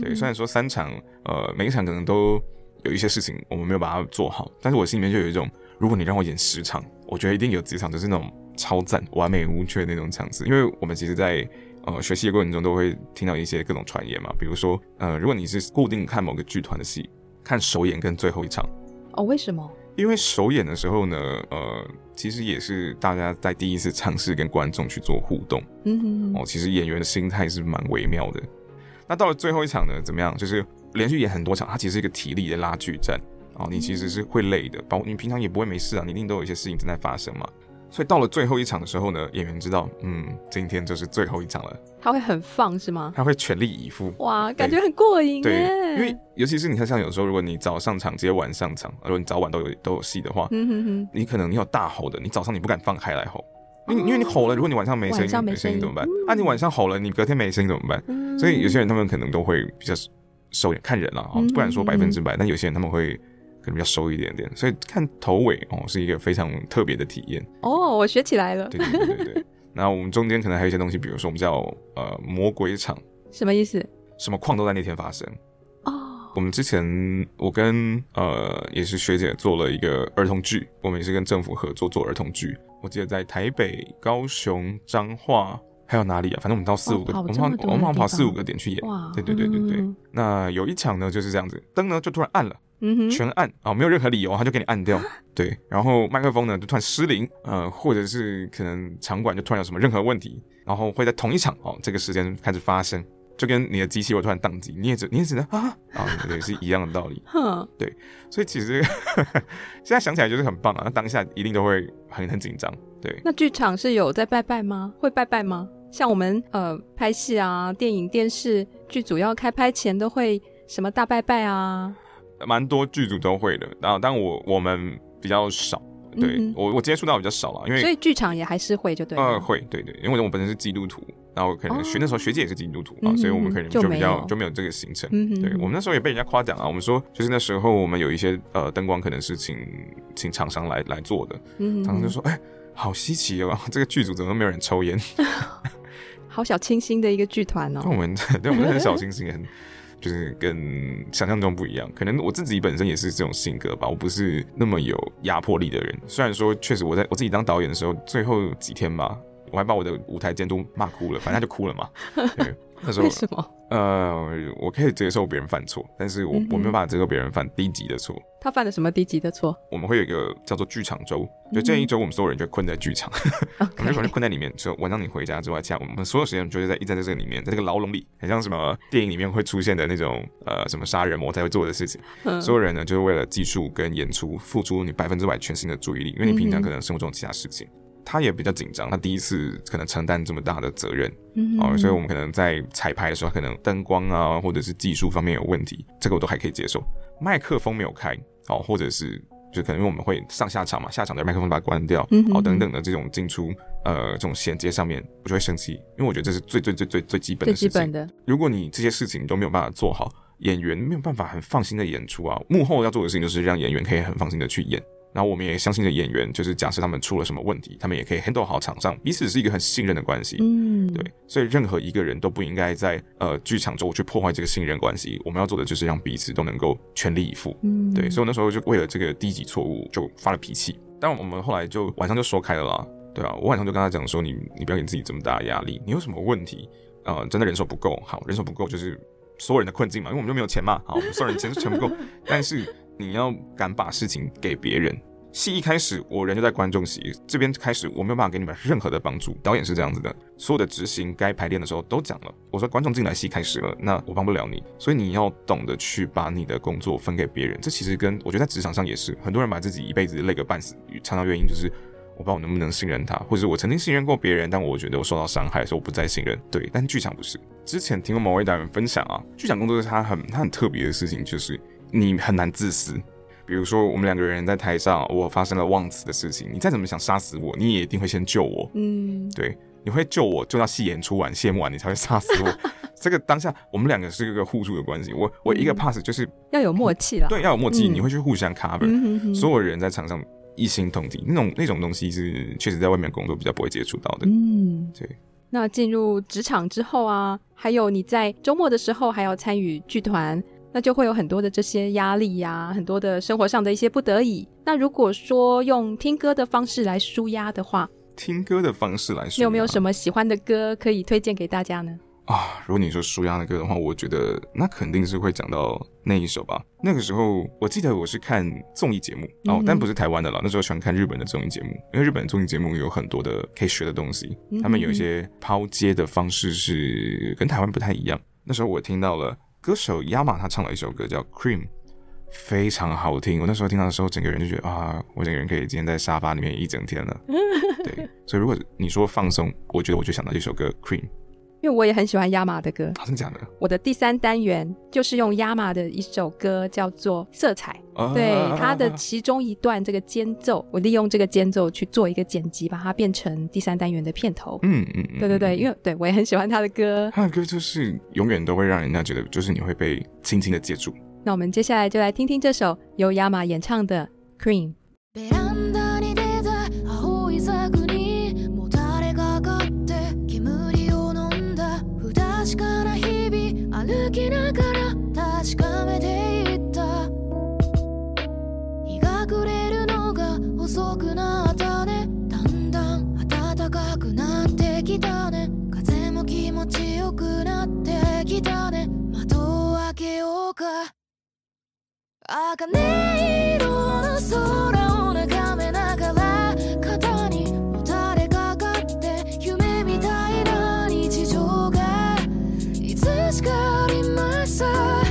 对，虽然说三场，呃，每一场可能都有一些事情我们没有把它做好，但是我心里面就有一种，如果你让我演十场，我觉得一定有几场就是那种超赞、完美无缺的那种场次。因为我们其实在呃学习的过程中都会听到一些各种传言嘛，比如说，呃，如果你是固定看某个剧团的戏。看首演跟最后一场哦？为什么？因为首演的时候呢，呃，其实也是大家在第一次尝试跟观众去做互动，嗯哼哼，哦，其实演员的心态是蛮微妙的。那到了最后一场呢，怎么样？就是连续演很多场，它其实是一个体力的拉锯战哦，你其实是会累的，包括你平常也不会没事啊，你一定都有一些事情正在发生嘛。所以到了最后一场的时候呢，演员知道，嗯，今天就是最后一场了。他会很放是吗？他会全力以赴。哇，感觉很过瘾。对，因为尤其是你看，像有时候如果你早上场直接晚上场，如果你早晚都有都有戏的话，嗯哼哼，你可能你有大吼的，你早上你不敢放开来吼，因为因为你吼了，如果你晚上没声音，没声音怎么办？啊，你晚上吼了，你隔天没声音怎么办？所以有些人他们可能都会比较收敛，看人了啊，不敢说百分之百，但有些人他们会。可能比较收一点点，所以看头尾哦是一个非常特别的体验哦，我学起来了。对对对对，那我们中间可能还有一些东西，比如说我们叫呃魔鬼场，什么意思？什么矿都在那天发生哦。我们之前我跟呃也是学姐做了一个儿童剧，我们也是跟政府合作做儿童剧。我记得在台北、高雄、彰化还有哪里啊？反正我们到四五个，哦、我们好我们跑四五个点去演。哇，对对对对对。嗯、那有一场呢就是这样子，灯呢就突然暗了。嗯哼，全按啊、哦，没有任何理由，他就给你按掉。对，然后麦克风呢就突然失灵，呃，或者是可能场馆就突然有什么任何问题，然后会在同一场哦这个时间开始发生，就跟你的机器会突然宕机，你也只你也只能啊啊，对，是一样的道理。哼，对，所以其实 现在想起来就是很棒啊，那当下一定都会很很紧张。对，那剧场是有在拜拜吗？会拜拜吗？像我们呃拍戏啊，电影、电视剧组要开拍前都会什么大拜拜啊，蛮多剧组都会的。然后，但我我们比较少。对、嗯、我我接触到比较少了，因为所以剧场也还是会就对。呃，会对对，因为我本身是基督徒，然后可能学那时候学姐也是基督徒啊、哦，所以我们可能就比较就没，有这个行程。嗯、对我们那时候也被人家夸奖啊，我们说就是那时候我们有一些呃灯光可能是请请厂商来来做的，厂商就说哎，好稀奇哦，这个剧组怎么没有人抽烟？好小清新的一个剧团哦。我们对我们很小清新很。就是跟想象中不一样，可能我自己本身也是这种性格吧，我不是那么有压迫力的人。虽然说确实我在我自己当导演的时候，最后几天吧，我还把我的舞台监督骂哭了，反正他就哭了嘛。对那时候，为什么？呃，我可以接受别人犯错，但是我、嗯、我没有办法接受别人犯低级的错。他犯了什么低级的错？我们会有一个叫做剧场周，就这一周我们所有人就困在剧场，嗯、我们就困在里面。就晚上你回家之外，其他我们所有时间就是在一直在这个里面，在这个牢笼里，很像什么电影里面会出现的那种呃什么杀人魔才会做的事情。嗯、所有人呢，就是为了技术跟演出付出你百分之百全心的注意力，因为你平常可能生活中其他事情。他也比较紧张，他第一次可能承担这么大的责任，嗯，哦，所以我们可能在彩排的时候，可能灯光啊，或者是技术方面有问题，这个我都还可以接受。麦克风没有开，哦，或者是就可能因为我们会上下场嘛，下场的麦克风把它关掉，嗯，哦，等等的这种进出，呃，这种衔接上面，我就会生气，因为我觉得这是最最最最最基本的事情。最基本的。如果你这些事情都没有办法做好，演员没有办法很放心的演出啊，幕后要做的事情就是让演员可以很放心的去演。然后我们也相信的演员，就是假设他们出了什么问题，他们也可以 handle 好场上，彼此是一个很信任的关系。嗯，对，所以任何一个人都不应该在呃剧场中去破坏这个信任关系。我们要做的就是让彼此都能够全力以赴。嗯，对，所以我那时候就为了这个低级错误就发了脾气。但我们后来就晚上就说开了啦。对啊，我晚上就跟他讲说，你你不要给自己这么大的压力，你有什么问题？呃，真的人手不够，好，人手不够就是所有人的困境嘛，因为我们就没有钱嘛，好，所有人钱是全不够，但是。你要敢把事情给别人。戏一开始，我人就在观众席这边开始，我没有办法给你们任何的帮助。导演是这样子的，所有的执行该排练的时候都讲了。我说观众进来，戏开始了，那我帮不了你，所以你要懂得去把你的工作分给别人。这其实跟我觉得在职场上也是，很多人把自己一辈子累个半死，常常原因就是我不知道我能不能信任他，或者我曾经信任过别人，但我觉得我受到伤害，所以我不再信任。对，但剧场不是。之前听过某位导演分享啊，剧场工作是他很他很特别的事情，就是你很难自私。比如说，我们两个人在台上，我发生了忘词的事情，你再怎么想杀死我，你也一定会先救我。嗯，对，你会救我，救到戏演出完、谢幕完，你才会杀死我。这个当下，我们两个是一个互助的关系。我我一个 pass 就是、嗯、要有默契了，对，要有默契，嗯、你会去互相 cover，、所有人在场上一心同体，那种那种东西是确实在外面工作比较不会接触到的。嗯，对。那进入职场之后啊，还有你在周末的时候还要参与剧团。那就会有很多的这些压力呀、啊，很多的生活上的一些不得已。那如果说用听歌的方式来舒压的话，听歌的方式来纾压，你有没有什么喜欢的歌可以推荐给大家呢？啊，如果你说舒压的歌的话，我觉得那肯定是会讲到那一首吧。那个时候我记得我是看综艺节目哦，但不是台湾的了。那时候喜欢看日本的综艺节目，因为日本综艺节目有很多的可以学的东西，他们有一些抛接的方式是跟台湾不太一样。那时候我听到了。歌手 Yama 他唱了一首歌叫《Cream》，非常好听。我那时候听到的时候，整个人就觉得啊，我整个人可以今天在沙发里面一整天了。对，所以如果你说放松，我觉得我就想到这首歌《Cream》。因为我也很喜欢 Yama 的歌，真的假的？我的第三单元就是用 Yama 的一首歌，叫做《色彩》。对，它的其中一段这个间奏，我利用这个间奏去做一个剪辑，把它变成第三单元的片头。嗯嗯，对对对，因为对我也很喜欢他的歌，他的歌就是永远都会让人家觉得，就是你会被轻轻的接住。那我们接下来就来听听这首由 Yama 演唱的《Cream》。うか茜色の空を眺めながら肩にもたれかかって夢みたいな日常がいつしかありました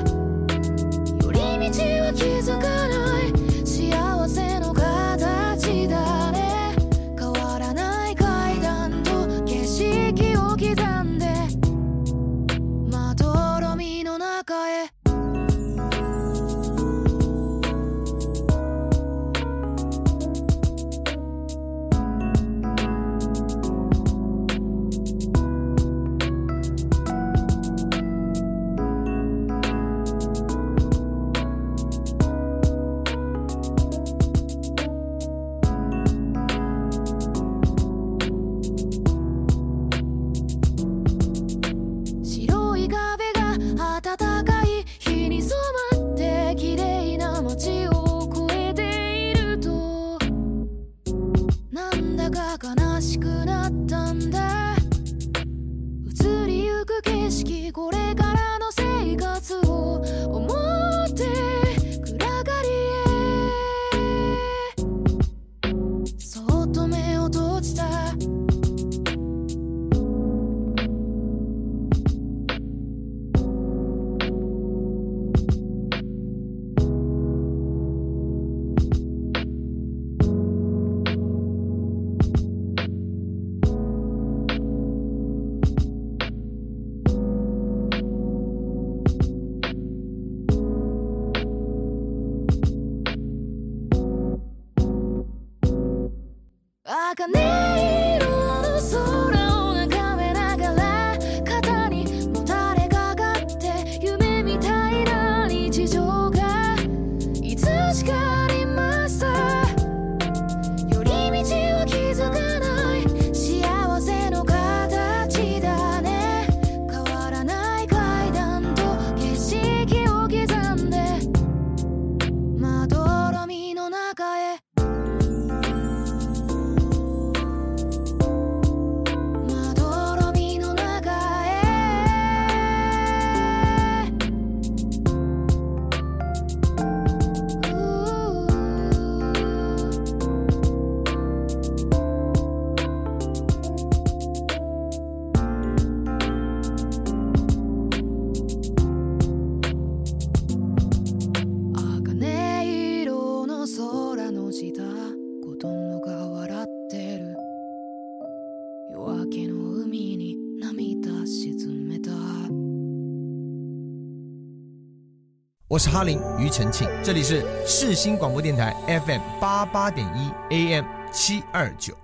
我是哈林庾澄庆，这里是世新广播电台 FM 八八点一 AM 七二九。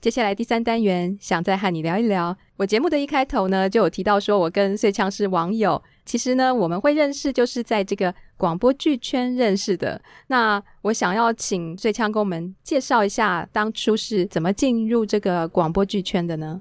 接下来第三单元，想再和你聊一聊。我节目的一开头呢，就有提到说我跟穗羌是网友。其实呢，我们会认识，就是在这个广播剧圈认识的。那我想要请穗羌给我们介绍一下，当初是怎么进入这个广播剧圈的呢？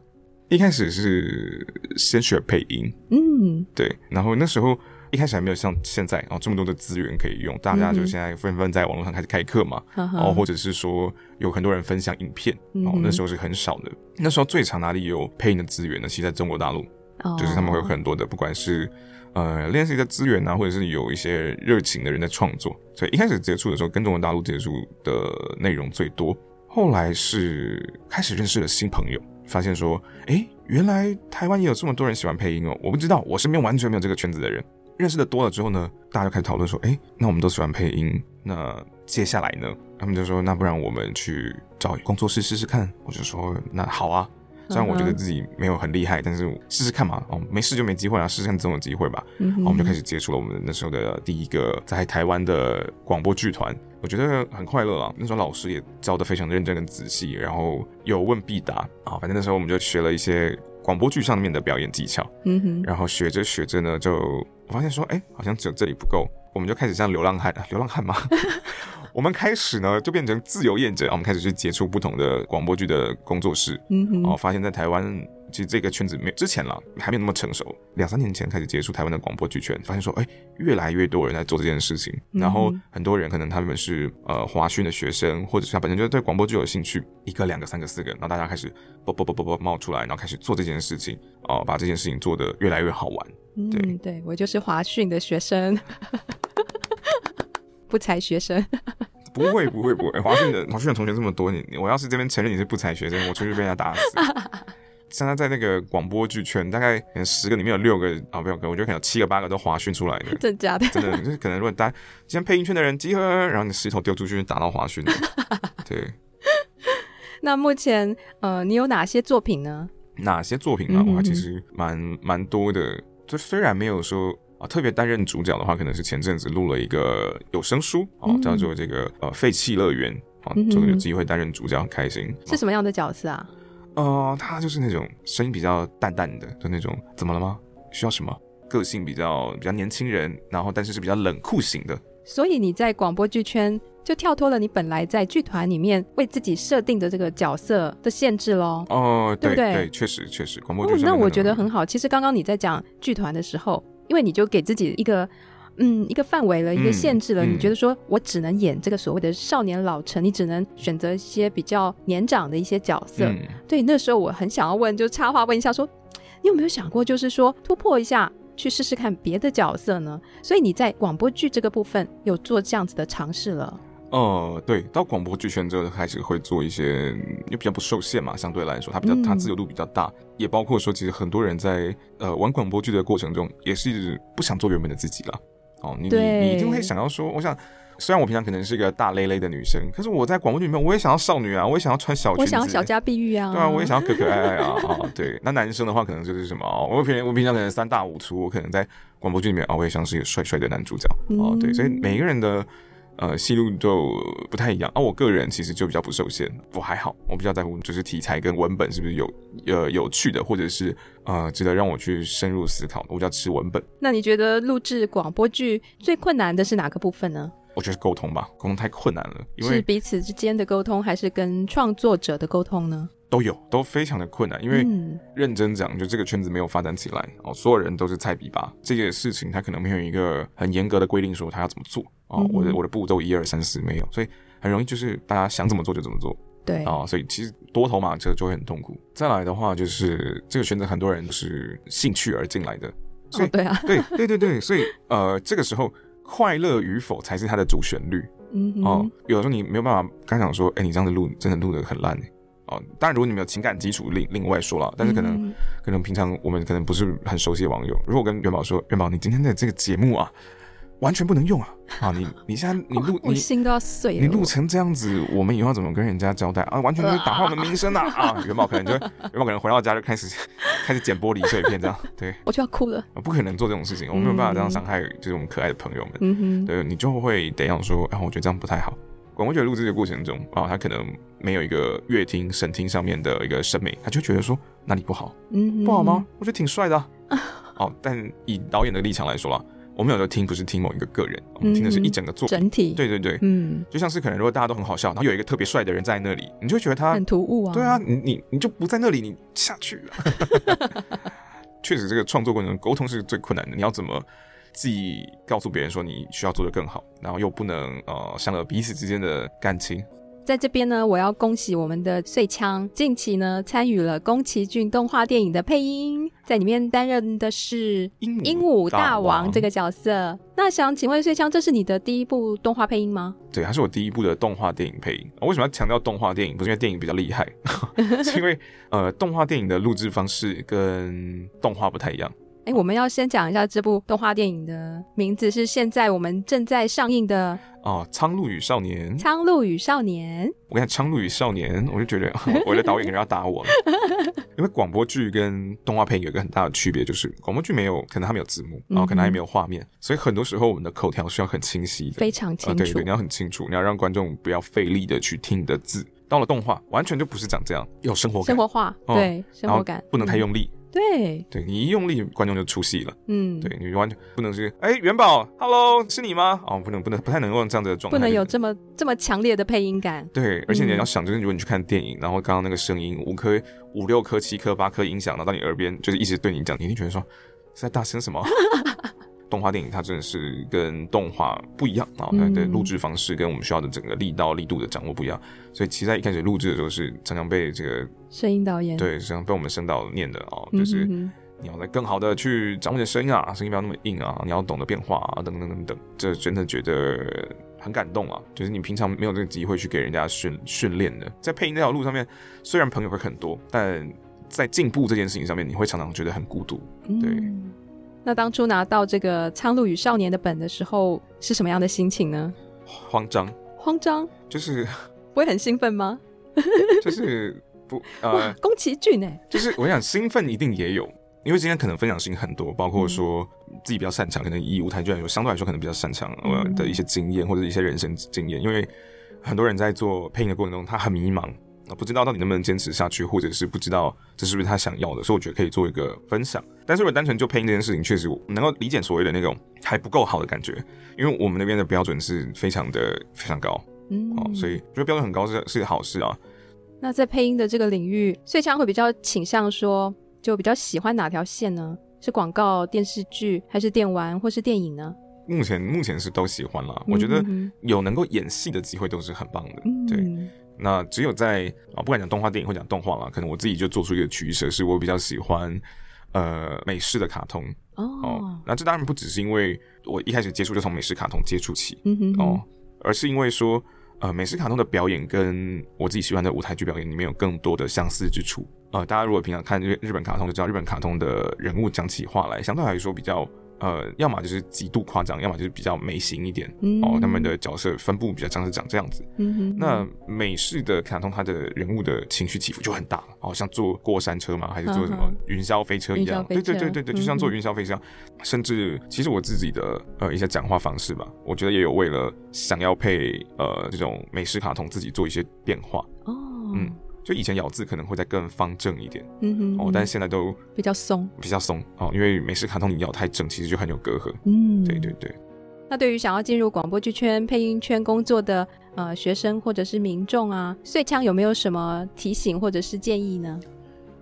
一开始是先学配音，嗯，对，然后那时候一开始还没有像现在哦这么多的资源可以用，大家就现在纷纷在网络上开始开课嘛，嗯、哦，或者是说有很多人分享影片，哦，嗯、那时候是很少的。那时候最常哪里有配音的资源呢？其实在中国大陆，哦、就是他们会有很多的，不管是呃练习的资源啊，或者是有一些热情的人在创作。所以一开始接触的时候，跟中国大陆接触的内容最多。后来是开始认识了新朋友。发现说，哎，原来台湾也有这么多人喜欢配音哦！我不知道，我身边完全没有这个圈子的人。认识的多了之后呢，大家就开始讨论说，哎，那我们都喜欢配音，那接下来呢？他们就说，那不然我们去找工作室试试看。我就说，那好啊。虽然我觉得自己没有很厉害，但是试试看嘛，哦，没试就没机会啊，试试看总有机会吧。嗯哼，我们就开始接触了我们那时候的第一个在台湾的广播剧团，我觉得很快乐啊。那时候老师也教的非常的认真跟仔细，然后有问必答啊。反正那时候我们就学了一些广播剧上面的表演技巧。嗯哼，然后学着学着呢，就我发现说，哎，好像只有这里不够，我们就开始像流浪汉，流浪汉嘛。我们开始呢，就变成自由业者，我们开始去接触不同的广播剧的工作室，嗯哼，然后发现，在台湾其实这个圈子没之前了，还没有那么成熟。两三年前开始接触台湾的广播剧圈，发现说，哎，越来越多人在做这件事情，然后很多人可能他们是呃华讯的学生，或者是他本身就对广播剧有兴趣，一个、两个、三个、四个，然后大家开始啵啵啵啵啵冒出来，然后开始做这件事情，哦、呃，把这件事情做得越来越好玩。对，嗯、对我就是华讯的学生，不才学生。不会不会不会，华讯的华讯的同学这么多，你我要是这边承认你是不才学生，我出去被人家打死。像他在那个广播剧圈，大概可能十个里面有六个啊，不要，我觉得可能有七个八个都华讯出来的，真的假的？真的就是可能如果大家今天配音圈的人集合，然后你石头丢出去打到华讯的，对。那目前呃，你有哪些作品呢？哪些作品啊？哇，其实蛮蛮多的。就虽然没有说。啊，特别担任主角的话，可能是前阵子录了一个有声书，哦、嗯，叫做这个呃废弃乐园，啊，这个有机会担任主角，很开心。是什么样的角色啊？呃，他就是那种声音比较淡淡的，就那种怎么了吗？需要什么？个性比较比较年轻人，然后但是是比较冷酷型的。所以你在广播剧圈就跳脱了你本来在剧团里面为自己设定的这个角色的限制喽？哦、呃，对对，对，确实确实，广播剧、哦。那我觉得很好。其实刚刚你在讲剧团的时候。因为你就给自己一个，嗯，一个范围了，一个限制了。嗯、你觉得说我只能演这个所谓的少年老成，你只能选择一些比较年长的一些角色。嗯、对，那时候我很想要问，就插话问一下说，说你有没有想过，就是说突破一下，去试试看别的角色呢？所以你在广播剧这个部分有做这样子的尝试了。哦、呃，对，到广播剧圈之后开始会做一些，又比较不受限嘛，相对来说，它比较它自由度比较大，嗯、也包括说，其实很多人在呃玩广播剧的过程中，也是不想做原本的自己了。哦，你你你一定会想要说，我想虽然我平常可能是一个大咧咧的女生，可是我在广播剧里面，我也想要少女啊，我也想要穿小裙子，我想要小家碧玉啊，对啊，我也想要可可爱爱啊啊！对，那男生的话可能就是什么我平我平常可能三大五粗，我可能在广播剧里面啊，我也想是一个帅帅的男主角哦、嗯。对，所以每一个人的呃戏路就不太一样。啊、我个人其实就比较不受限，我还好，我比较在乎就是题材跟文本是不是有呃有趣的，或者是呃值得让我去深入思考，我比较吃文本。那你觉得录制广播剧最困难的是哪个部分呢？我觉得是沟通吧，沟通太困难了。因为是彼此之间的沟通，还是跟创作者的沟通呢？都有，都非常的困难。因为认真讲，就这个圈子没有发展起来哦，所有人都是菜比吧。这件事情他可能没有一个很严格的规定，说他要怎么做哦。我的我的步骤一二三四没有，所以很容易就是大家想怎么做就怎么做。对啊，所以其实多头马车就会很痛苦。再来的话，就是这个圈子很多人都是兴趣而进来的，所以、哦、对啊，对对对对，所以呃，这个时候。快乐与否才是它的主旋律。嗯哦，有的时候你没有办法刚想说，哎、欸，你这样子录真的录的很烂哦，当然如果你没有情感基础，另另外说了。但是可能、嗯、可能平常我们可能不是很熟悉的网友，如果跟元宝说，元宝，你今天的这个节目啊。完全不能用啊！啊，你你现在你录，你心都要碎了。你录成这样子，我们以后怎么跟人家交代啊？完全就是打坏我们名声啊！啊，元宝可能就元宝可能回到家就开始开始捡玻璃碎片这样。对，我就要哭了。不可能做这种事情，我没有办法这样伤害就是我们可爱的朋友们。嗯哼，对，你就会得要说，啊，我觉得这样不太好。广播剧录制的过程中啊，他可能没有一个乐听、审听上面的一个审美，他就觉得说哪里不好？嗯，不好吗？我觉得挺帅的、啊。哦，但以导演的立场来说啦。我们有的听不是听某一个个人，我们听的是一整个作品，整体。对对对，嗯，就像是可能如果大家都很好笑，然后有一个特别帅的人在那里，你就会觉得他很突兀啊。对啊，你你你就不在那里，你下去了。确实，这个创作过程中沟通是最困难的。你要怎么既告诉别人说你需要做的更好，然后又不能呃伤了彼此之间的感情。在这边呢，我要恭喜我们的穗枪，近期呢参与了宫崎骏动画电影的配音，在里面担任的是鹦鹉鹉大王这个角色。那想请问穗枪，这是你的第一部动画配音吗？对，它是我第一部的动画电影配音。为什么要强调动画电影？不是因为电影比较厉害，是因为呃，动画电影的录制方式跟动画不太一样。哎，我们要先讲一下这部动画电影的名字，是现在我们正在上映的哦，《苍鹭与少年》。苍鹭与少年，我跟你讲，《苍鹭与少年》，我就觉得 我的导演可能要打我了，因为广播剧跟动画片有一个很大的区别，就是广播剧没有，可能它没有字幕，然后可能还没有画面，嗯、所以很多时候我们的口条需要很清晰的，非常清楚。呃、对，对，你要很清楚，你要让观众不要费力的去听你的字。到了动画，完全就不是长这样，有生活感，生活化，对，生活感，不能太用力。嗯对，对你一用力，观众就出戏了。嗯，对你完全不能是哎，元宝，Hello，是你吗？哦，不能，不能，不太能用这样子的状态，不能有这么这么强烈的配音感。对，而且你要想，就是如果你去看电影，然后刚刚那个声音，五颗、五六颗、七颗、八颗音响，然后到你耳边，就是一直对你讲，你一定觉得说是在大声什么？动画电影它真的是跟动画不一样啊，它的录制方式跟我们需要的整个力道、力度的掌握不一样，所以其实在一开始录制的时候是常常被这个声音导演。对，常常被我们声导念的哦，就是你要来更好的去掌握你的声音啊，声音不要那么硬啊，你要懂得变化啊，等等等等，这真的觉得很感动啊，就是你平常没有这个机会去给人家训训练的，在配音这条路上面，虽然朋友会很多，但在进步这件事情上面，你会常常觉得很孤独，对。嗯那当初拿到这个《苍鹭与少年》的本的时候，是什么样的心情呢？慌张，慌张，就是 不会很兴奋吗？就是不呃，宫崎骏哎，就是我想兴奋一定也有，因为今天可能分享事情很多，包括说自己比较擅长，可能以舞台剧来说，相对来说可能比较擅长呃的一些经验或者一些人生经验，因为很多人在做配音的过程中，他很迷茫。不知道到底能不能坚持下去，或者是不知道这是不是他想要的，所以我觉得可以做一个分享。但是如果单纯就配音这件事情，确实我能够理解所谓的那种还不够好的感觉，因为我们那边的标准是非常的非常高，嗯，哦，所以觉得标准很高是是好事啊。那在配音的这个领域，穗枪会比较倾向说，就比较喜欢哪条线呢？是广告、电视剧，还是电玩，或是电影呢？目前目前是都喜欢啦，我觉得有能够演戏的机会都是很棒的，嗯、对。那只有在啊，不管讲动画电影或讲动画啦，可能我自己就做出一个取舍，是我比较喜欢呃美式的卡通哦，哦。那这当然不只是因为我一开始接触就从美式卡通接触起，嗯哼哼哦，而是因为说呃美式卡通的表演跟我自己喜欢的舞台剧表演里面有更多的相似之处。呃，大家如果平常看日日本卡通就知道，日本卡通的人物讲起话来相对来说比较呃，要么就是极度夸张，要么就是比较美型一点、嗯、哦。他们的角色分布比较像是长这样子。那美式的卡通，它的人物的情绪起伏就很大，好、哦、像坐过山车嘛，还是坐什么云霄飞车一样？对对对对对，就像坐云霄飞车、嗯，甚至其实我自己的呃一些讲话方式吧，我觉得也有为了想要配呃这种美式卡通自己做一些变化。哦，嗯。就以前咬字可能会再更方正一点，嗯哼，哼，哦，但是现在都比较松，比较松哦，因为美式卡通你咬太正，其实就很有隔阂，嗯，对对对。那对于想要进入广播剧圈、配音圈工作的呃学生或者是民众啊，碎枪有没有什么提醒或者是建议呢？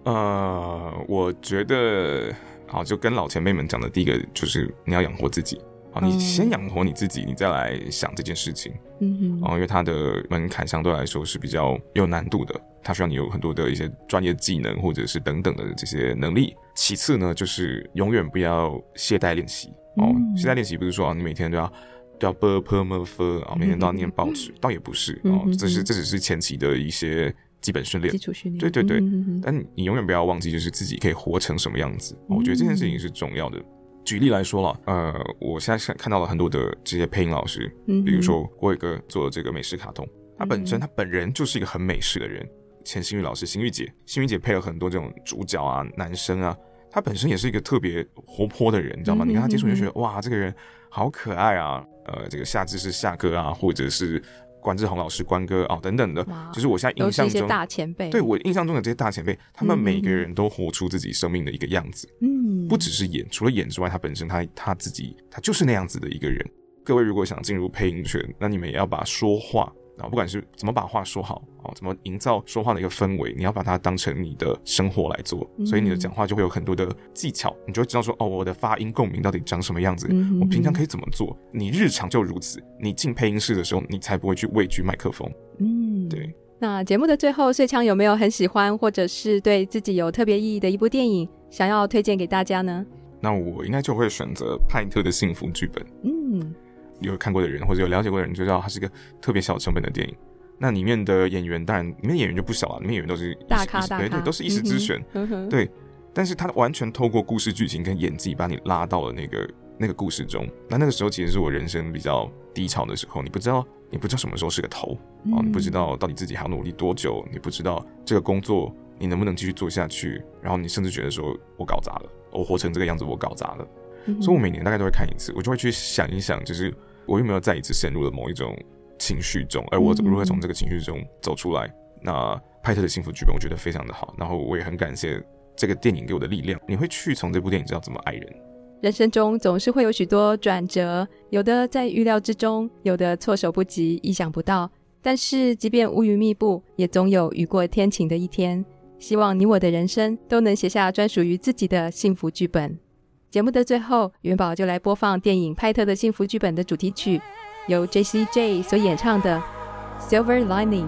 呃，我觉得好，就跟老前辈们讲的，第一个就是你要养活自己。你先养活你自己，你再来想这件事情。嗯哼，哦因为它的门槛相对来说是比较有难度的，它需要你有很多的一些专业技能，或者是等等的这些能力。其次呢，就是永远不要懈怠练习哦。懈怠练习不是说啊，你每天都要都要 ber per per 啊，每天都要念报纸，倒也不是哦。这是这只是前期的一些基本训练，基础训练。对对对，但你永远不要忘记，就是自己可以活成什么样子。我觉得这件事情是重要的。举例来说了，呃，我现在看到了很多的这些配音老师，嗯，比如说我有个做这个美式卡通，他本身他本人就是一个很美式的人。钱新玉老师，新玉姐，新玉姐配了很多这种主角啊，男生啊，她本身也是一个特别活泼的人，你知道吗？嗯、你跟她接触就觉得哇，这个人好可爱啊，呃，这个夏至是夏哥啊，或者是。关志宏老师、关哥啊、哦，等等的，就是我现在印象中大前辈，对我印象中的这些大前辈，他们每个人都活出自己生命的一个样子。嗯，不只是演，除了演之外，他本身他他自己他就是那样子的一个人。各位如果想进入配音圈，那你们也要把说话。啊，不管是怎么把话说好，啊，怎么营造说话的一个氛围，你要把它当成你的生活来做，所以你的讲话就会有很多的技巧，你就会知道说，哦，我的发音共鸣到底长什么样子，我平常可以怎么做，你日常就如此，你进配音室的时候，你才不会去畏惧麦克风。嗯，对。那节目的最后，穗羌有没有很喜欢或者是对自己有特别意义的一部电影，想要推荐给大家呢？那我应该就会选择派特的幸福剧本。嗯。有看过的人或者有了解过的人就知道，它是一个特别小成本的电影。那里面的演员当然，里面演员就不小了，里面演员都是大咖大咖，对，都是一时之选。对，但是他完全透过故事剧情跟演技，把你拉到了那个那个故事中。那那个时候其实是我人生比较低潮的时候，你不知道，你不知道什么时候是个头，哦，你不知道到底自己还要努力多久，你不知道这个工作你能不能继续做下去，然后你甚至觉得说我搞砸了，我活成这个样子，我搞砸了。所以我每年大概都会看一次，我就会去想一想，就是我又没有再一次陷入了某一种情绪中，而我如何从这个情绪中走出来。那派特的幸福剧本我觉得非常的好，然后我也很感谢这个电影给我的力量。你会去从这部电影知道怎么爱人。人生中总是会有许多转折，有的在预料之中，有的措手不及，意想不到。但是即便乌云密布，也总有雨过天晴的一天。希望你我的人生都能写下专属于自己的幸福剧本。节目的最后，元宝就来播放电影《派特的幸福剧本》的主题曲，由 J.C.J 所演唱的《Silver Lining》。